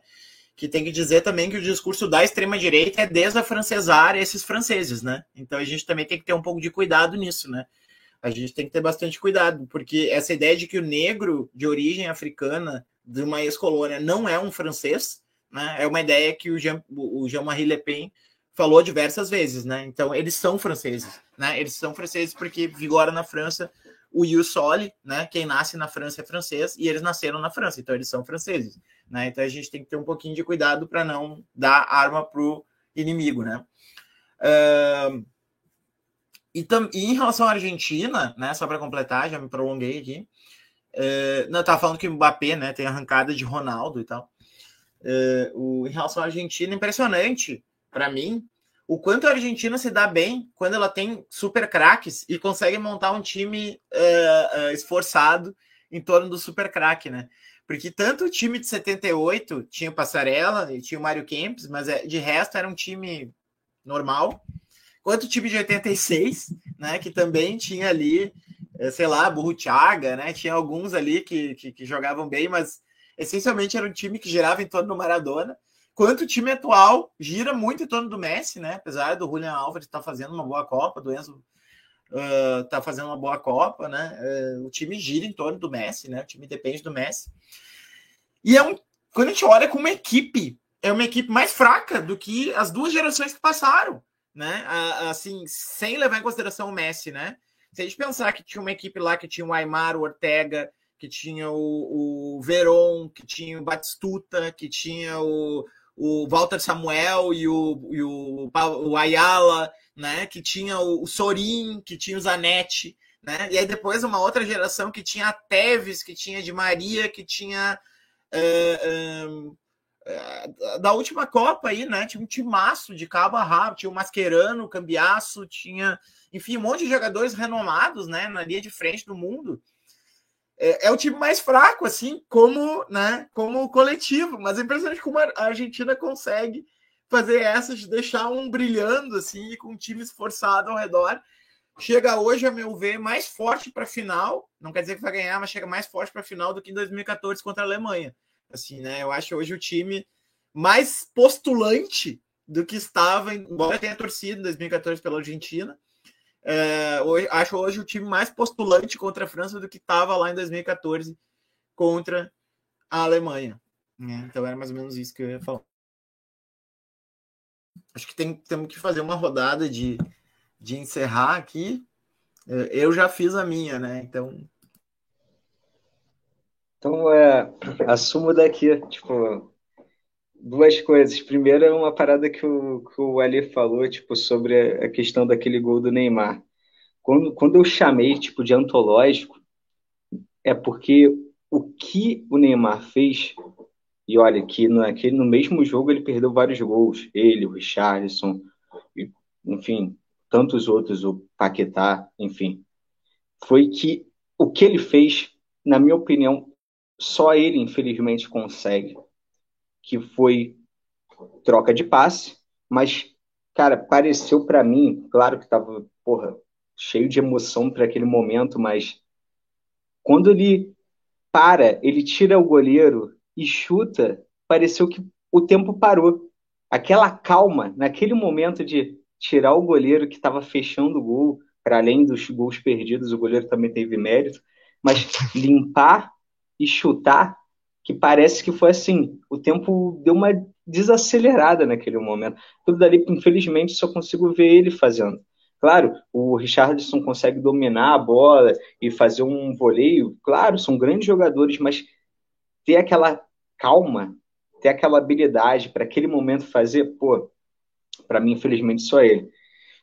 Que tem que dizer também que o discurso da extrema-direita é desafrancesar esses franceses, né? Então a gente também tem que ter um pouco de cuidado nisso, né? A gente tem que ter bastante cuidado, porque essa ideia de que o negro de origem africana de uma ex-colônia não é um francês, né? É uma ideia que o Jean, Jean-Marie Le Pen falou diversas vezes, né? Então eles são franceses, né? Eles são franceses porque vigora na França o ius soli, né? Quem nasce na França é francês e eles nasceram na França, então eles são franceses, né? Então a gente tem que ter um pouquinho de cuidado para não dar arma pro inimigo, né? Uh, e, e em relação à Argentina, né? Só para completar, já me prolonguei aqui. É, não, estava falando que o Mbappé né, tem arrancada de Ronaldo e tal. É, o, em relação à Argentina, impressionante para mim o quanto a Argentina se dá bem quando ela tem super craques e consegue montar um time é, é esforçado em torno do super craque, né? Porque tanto o time de 78 tinha o Passarella e tinha o Mário Kempis, mas é, de resto era um time normal, quanto o time de 86, né? Que também tinha ali sei lá, Burrutiaga, né? Tinha alguns ali que, que, que, jogavam bem, mas essencialmente era um time que girava em torno do Maradona. Quanto o time atual gira muito em torno do Messi, né? Apesar do Julian Álvares estar tá fazendo uma boa Copa, do Enzo uh, tá fazendo uma boa Copa, né? Uh, o time gira em torno do Messi, né? O time depende do Messi. E é um, quando a gente olha como uma equipe, é uma equipe mais fraca do que as duas gerações que passaram, né? Assim, sem levar em consideração o Messi, né? Se a gente pensar que tinha uma equipe lá que tinha o Aymar, o Ortega, que tinha o, o Veron, que tinha o Batistuta, que tinha o, o Walter Samuel e o, e o, o Ayala, né? que tinha o, o Sorin, que tinha o Zanetti, né? E aí depois uma outra geração que tinha a Teves, que tinha de Maria, que tinha uh, da última Copa aí, né? Tinha um timaço de cabo a rabo, tinha o Mascherano, o Cambiaço, tinha enfim, um monte de jogadores renomados, né, na linha de frente do mundo. É, é o time mais fraco, assim, como, né, como coletivo. Mas é impressionante como a Argentina consegue fazer essas, de deixar um brilhando, assim, com um time esforçado ao redor. Chega hoje, a meu ver, mais forte para a final. Não quer dizer que vai ganhar, mas chega mais forte para a final do que em 2014 contra a Alemanha. Assim, né? Eu acho hoje o time mais postulante do que estava, embora tenha torcido em 2014 pela Argentina, é, hoje, acho hoje o time mais postulante contra a França do que estava lá em 2014 contra a Alemanha. Né? Então era mais ou menos isso que eu ia falar. Acho que tem, temos que fazer uma rodada de, de encerrar aqui. É, eu já fiz a minha, né? Então. Então, é, assumo daqui, tipo, duas coisas. Primeiro é uma parada que o, que o Ali falou, tipo, sobre a questão daquele gol do Neymar. Quando, quando eu chamei, tipo, de antológico, é porque o que o Neymar fez, e olha, que no, aquele, no mesmo jogo ele perdeu vários gols, ele, o Richardson, enfim, tantos outros, o Paquetá, enfim, foi que o que ele fez, na minha opinião, só ele, infelizmente, consegue que foi troca de passe, mas, cara, pareceu para mim, claro que tava, porra, cheio de emoção para aquele momento, mas quando ele para, ele tira o goleiro e chuta, pareceu que o tempo parou. Aquela calma, naquele momento de tirar o goleiro que estava fechando o gol, para além dos gols perdidos, o goleiro também teve mérito, mas limpar e chutar, que parece que foi assim, o tempo deu uma desacelerada naquele momento. Tudo dali, infelizmente, só consigo ver ele fazendo. Claro, o Richardson consegue dominar a bola e fazer um voleio. Claro, são grandes jogadores, mas ter aquela calma, ter aquela habilidade para aquele momento fazer, pô, para mim, infelizmente, só ele.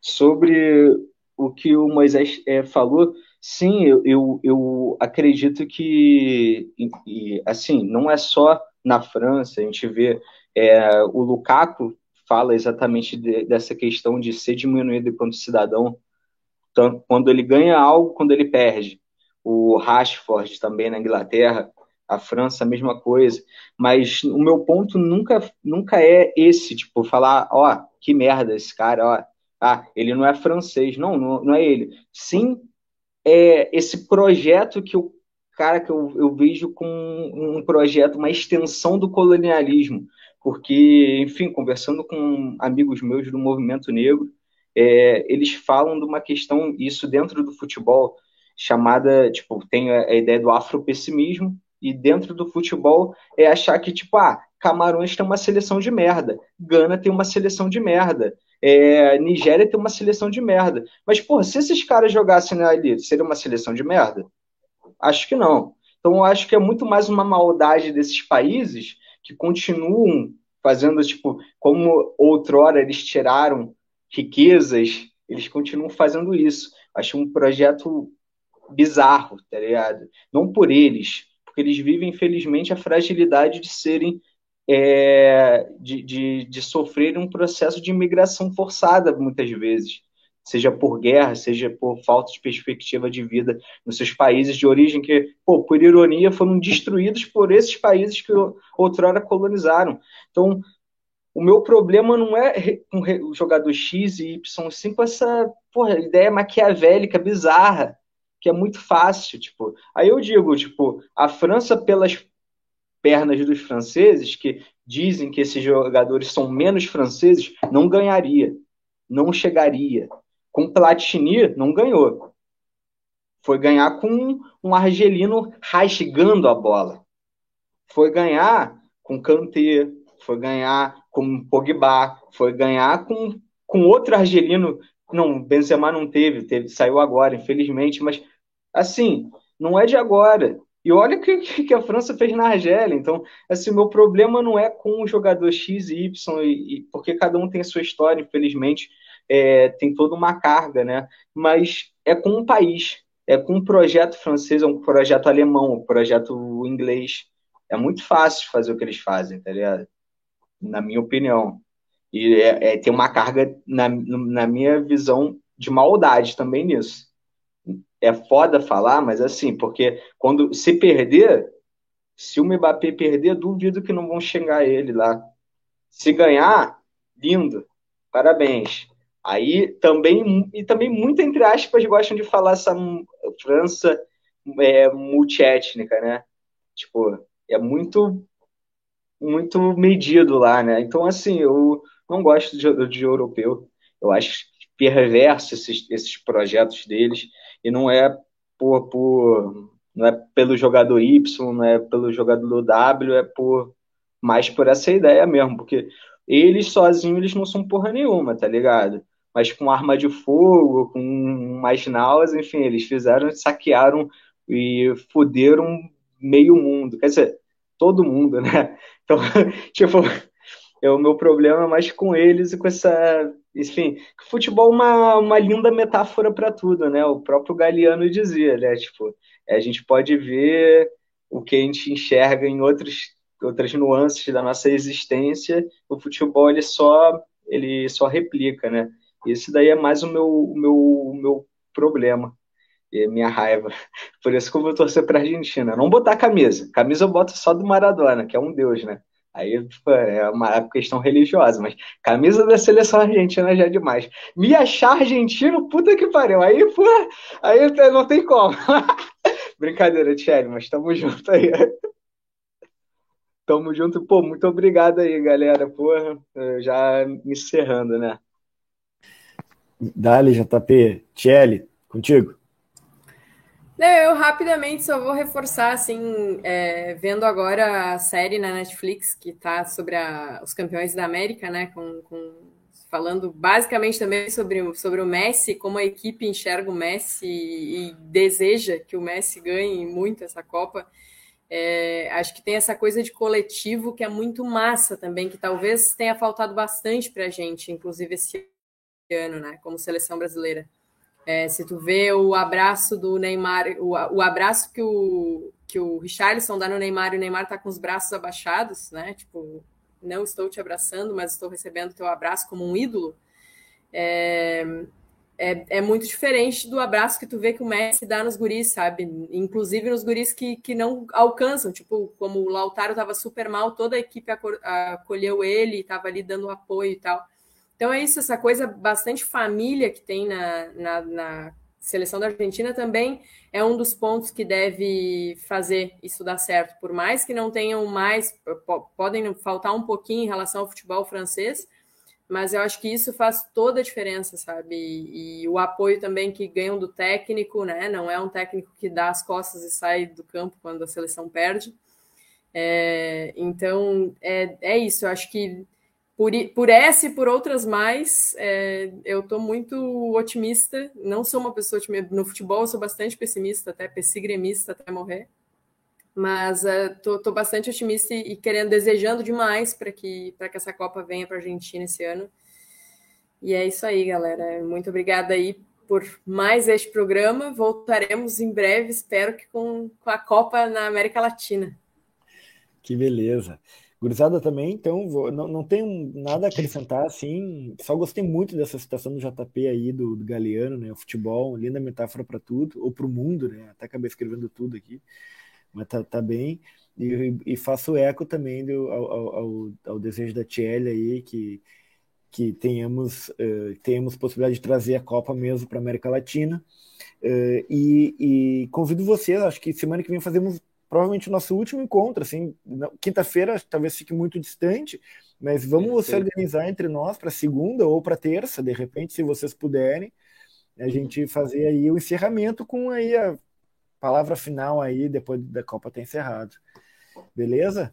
Sobre o que o Moisés é, falou, sim, eu, eu, eu acredito que, e, assim, não é só na França, a gente vê é, o Lukaku fala exatamente de, dessa questão de ser diminuído enquanto cidadão, tanto quando ele ganha algo, quando ele perde. O Rashford também na Inglaterra, a França, a mesma coisa. Mas o meu ponto nunca, nunca é esse, tipo, falar, ó, que merda esse cara, ó, ah, ele não é francês. Não, não, não é ele. Sim, é esse projeto que o cara que eu, eu vejo com um projeto, uma extensão do colonialismo. Porque, enfim, conversando com amigos meus do movimento negro, é, eles falam de uma questão, isso dentro do futebol, chamada, tipo, tem a, a ideia do afropessimismo, e dentro do futebol é achar que, tipo, ah, Camarões tem uma seleção de merda, Gana tem uma seleção de merda, é, Nigéria tem uma seleção de merda. Mas, pô, se esses caras jogassem ali, seria uma seleção de merda? Acho que não. Então, eu acho que é muito mais uma maldade desses países que continuam fazendo, tipo, como outrora eles tiraram riquezas, eles continuam fazendo isso. Acho um projeto bizarro, tá ligado? Não por eles, porque eles vivem, infelizmente, a fragilidade de serem. É, de, de, de sofrer um processo de imigração forçada, muitas vezes seja por guerra, seja por falta de perspectiva de vida nos seus países de origem, que, pô, por ironia, foram destruídos por esses países que outrora colonizaram. Então, o meu problema não é com o jogador X e Y, sim com essa porra, ideia maquiavélica, bizarra, que é muito fácil. Tipo. Aí eu digo, tipo, a França, pelas pernas dos franceses, que dizem que esses jogadores são menos franceses, não ganharia, não chegaria. Com Platini, não ganhou. Foi ganhar com um argelino rasgando a bola. Foi ganhar com Kanté, foi ganhar com Pogba, foi ganhar com, com outro argelino. Não, Benzema não teve, teve, saiu agora, infelizmente, mas assim, não é de agora. E olha o que, que a França fez na Argélia. Então, assim, meu problema não é com o jogador X e Y, porque cada um tem a sua história, infelizmente é, tem toda uma carga, né? Mas é com um país, é com um projeto francês, é um projeto alemão, um projeto inglês. É muito fácil fazer o que eles fazem, tá ligado? Na minha opinião. E é, é, tem uma carga, na, na minha visão, de maldade também nisso. É foda falar, mas assim, porque quando se perder, se o Mbappé perder, duvido que não vão xingar ele lá. Se ganhar, lindo, parabéns. Aí também, e também muito entre aspas, gostam de falar essa França é, multiétnica, né? Tipo, é muito muito medido lá, né? Então, assim, eu não gosto de, de europeu. Eu acho perverso esses, esses projetos deles e não é por, por não é pelo jogador Y, não é pelo jogador W, é por mais por essa ideia mesmo, porque eles sozinhos eles não são porra nenhuma, tá ligado? mas com arma de fogo, com mais naus, enfim, eles fizeram, saquearam e fuderam meio mundo, quer dizer, todo mundo, né? Então, tipo, é o meu problema mais com eles e com essa, enfim, futebol é uma, uma linda metáfora para tudo, né? O próprio Galeano dizia, né? Tipo, a gente pode ver o que a gente enxerga em outros outras nuances da nossa existência, o futebol ele só ele só replica, né? Esse daí é mais o meu, o meu, o meu problema, minha raiva. Por isso que eu vou torcer para a Argentina. Não botar camisa. Camisa eu boto só do Maradona, que é um deus, né? Aí tipo, é uma questão religiosa, mas camisa da seleção argentina já é demais. Me achar argentino, puta que pariu. Aí, pô, aí não tem como. Brincadeira, Thierry, mas tamo junto aí. Tamo junto. Pô, muito obrigado aí, galera. Porra, já encerrando, né? Dali, JP. Thierry, contigo. Eu rapidamente só vou reforçar, assim, é, vendo agora a série na Netflix que está sobre a, os campeões da América, né, com, com, falando basicamente também sobre, sobre o Messi, como a equipe enxerga o Messi e, e deseja que o Messi ganhe muito essa Copa. É, acho que tem essa coisa de coletivo que é muito massa também, que talvez tenha faltado bastante para a gente, inclusive esse ano, né, como seleção brasileira. É, se tu vê o abraço do Neymar, o, o abraço que o, que o Richarlison dá no Neymar, e o Neymar tá com os braços abaixados, né? Tipo, não estou te abraçando, mas estou recebendo teu abraço como um ídolo. É, é, é, muito diferente do abraço que tu vê que o Messi dá nos guris, sabe? Inclusive nos guris que, que não alcançam, tipo, como o Lautaro estava super mal, toda a equipe acolheu ele, estava ali dando apoio e tal. Então é isso, essa coisa bastante família que tem na, na, na, seleção da Argentina também é um dos pontos que deve fazer isso dar certo. Por mais que não tenham mais, podem faltar um pouquinho em relação ao futebol francês, mas eu acho que isso faz toda a diferença, sabe? E, e, o apoio também que ganham do técnico, né? Não é um técnico que dá as costas e sai do campo quando a seleção perde. É, então é, é isso, eu acho que por, por essa e por outras mais, é, eu estou muito otimista. Não sou uma pessoa otimista. No futebol, eu sou bastante pessimista, até pessigremista até morrer. Mas estou é, bastante otimista e, e, querendo, desejando demais para que, que essa Copa venha para a Argentina esse ano. E é isso aí, galera. Muito obrigada aí por mais este programa. Voltaremos em breve, espero que com, com a Copa na América Latina. Que beleza. Gurizada também, então, vou, não, não tenho nada a acrescentar, assim, só gostei muito dessa citação do JP aí, do, do Galeano, né, o futebol, linda metáfora para tudo, ou para o mundo, né, até acabei escrevendo tudo aqui, mas tá, tá bem, e, e faço eco também do, ao, ao, ao desejo da Tiele aí, que, que tenhamos, uh, tenhamos possibilidade de trazer a Copa mesmo para América Latina, uh, e, e convido vocês, acho que semana que vem fazemos provavelmente o nosso último encontro, assim, quinta-feira talvez fique muito distante, mas vamos Perfeito. se organizar entre nós para segunda ou para terça, de repente, se vocês puderem, a gente fazer aí o encerramento com aí a palavra final aí, depois da Copa ter encerrado. Beleza?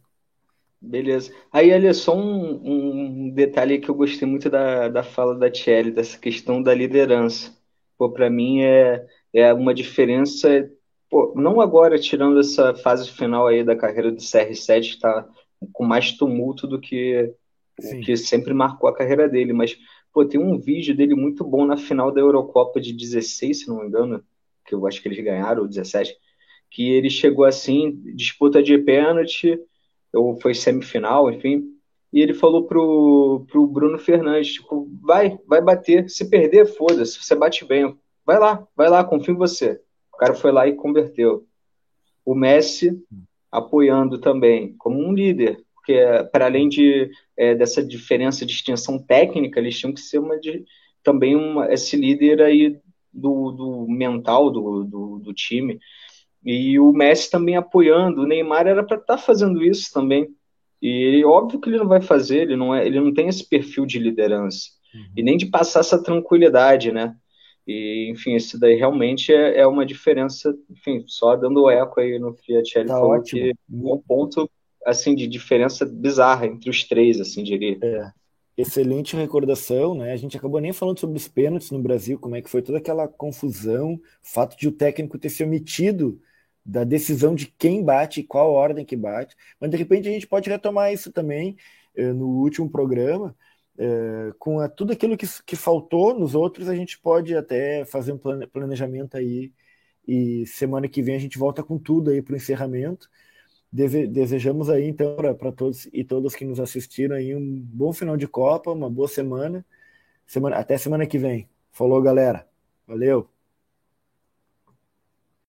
Beleza. Aí, olha, só um, um, detalhe que eu gostei muito da, da fala da Thierry, dessa questão da liderança. Pô, para mim é, é uma diferença Pô, não agora, tirando essa fase final aí da carreira do CR7, que está com mais tumulto do que o que sempre marcou a carreira dele, mas pô, tem um vídeo dele muito bom na final da Eurocopa de 16, se não me engano, que eu acho que eles ganharam, ou 17, que ele chegou assim, disputa de pênalti, ou foi semifinal, enfim, e ele falou pro, pro Bruno Fernandes, tipo, vai, vai bater, se perder, foda-se, você bate bem, vai lá, vai lá, confio em você. O cara foi lá e converteu. O Messi apoiando também, como um líder, porque para além de, é, dessa diferença de extensão técnica, eles tinham que ser uma de, também uma, esse líder aí do, do mental do, do, do, time. E o Messi também apoiando. O Neymar era para estar tá fazendo isso também. E óbvio que ele não vai fazer, ele não, é, ele não tem esse perfil de liderança. Uhum. E nem de passar essa tranquilidade, né? E, enfim, isso daí realmente é, é uma diferença, enfim, só dando eco aí no que a Thierry tá falou, ótimo. que é um ponto, assim, de diferença bizarra entre os três, assim, diria. É. Excelente recordação, né? A gente acabou nem falando sobre os pênaltis no Brasil, como é que foi toda aquela confusão, o fato de o técnico ter se omitido da decisão de quem bate e qual ordem que bate. Mas de repente a gente pode retomar isso também eh, no último programa, é, com a, tudo aquilo que, que faltou nos outros, a gente pode até fazer um planejamento aí e semana que vem a gente volta com tudo aí para o encerramento. Desejamos aí então para todos e todas que nos assistiram aí um bom final de Copa, uma boa semana. semana até semana que vem. Falou, galera. Valeu.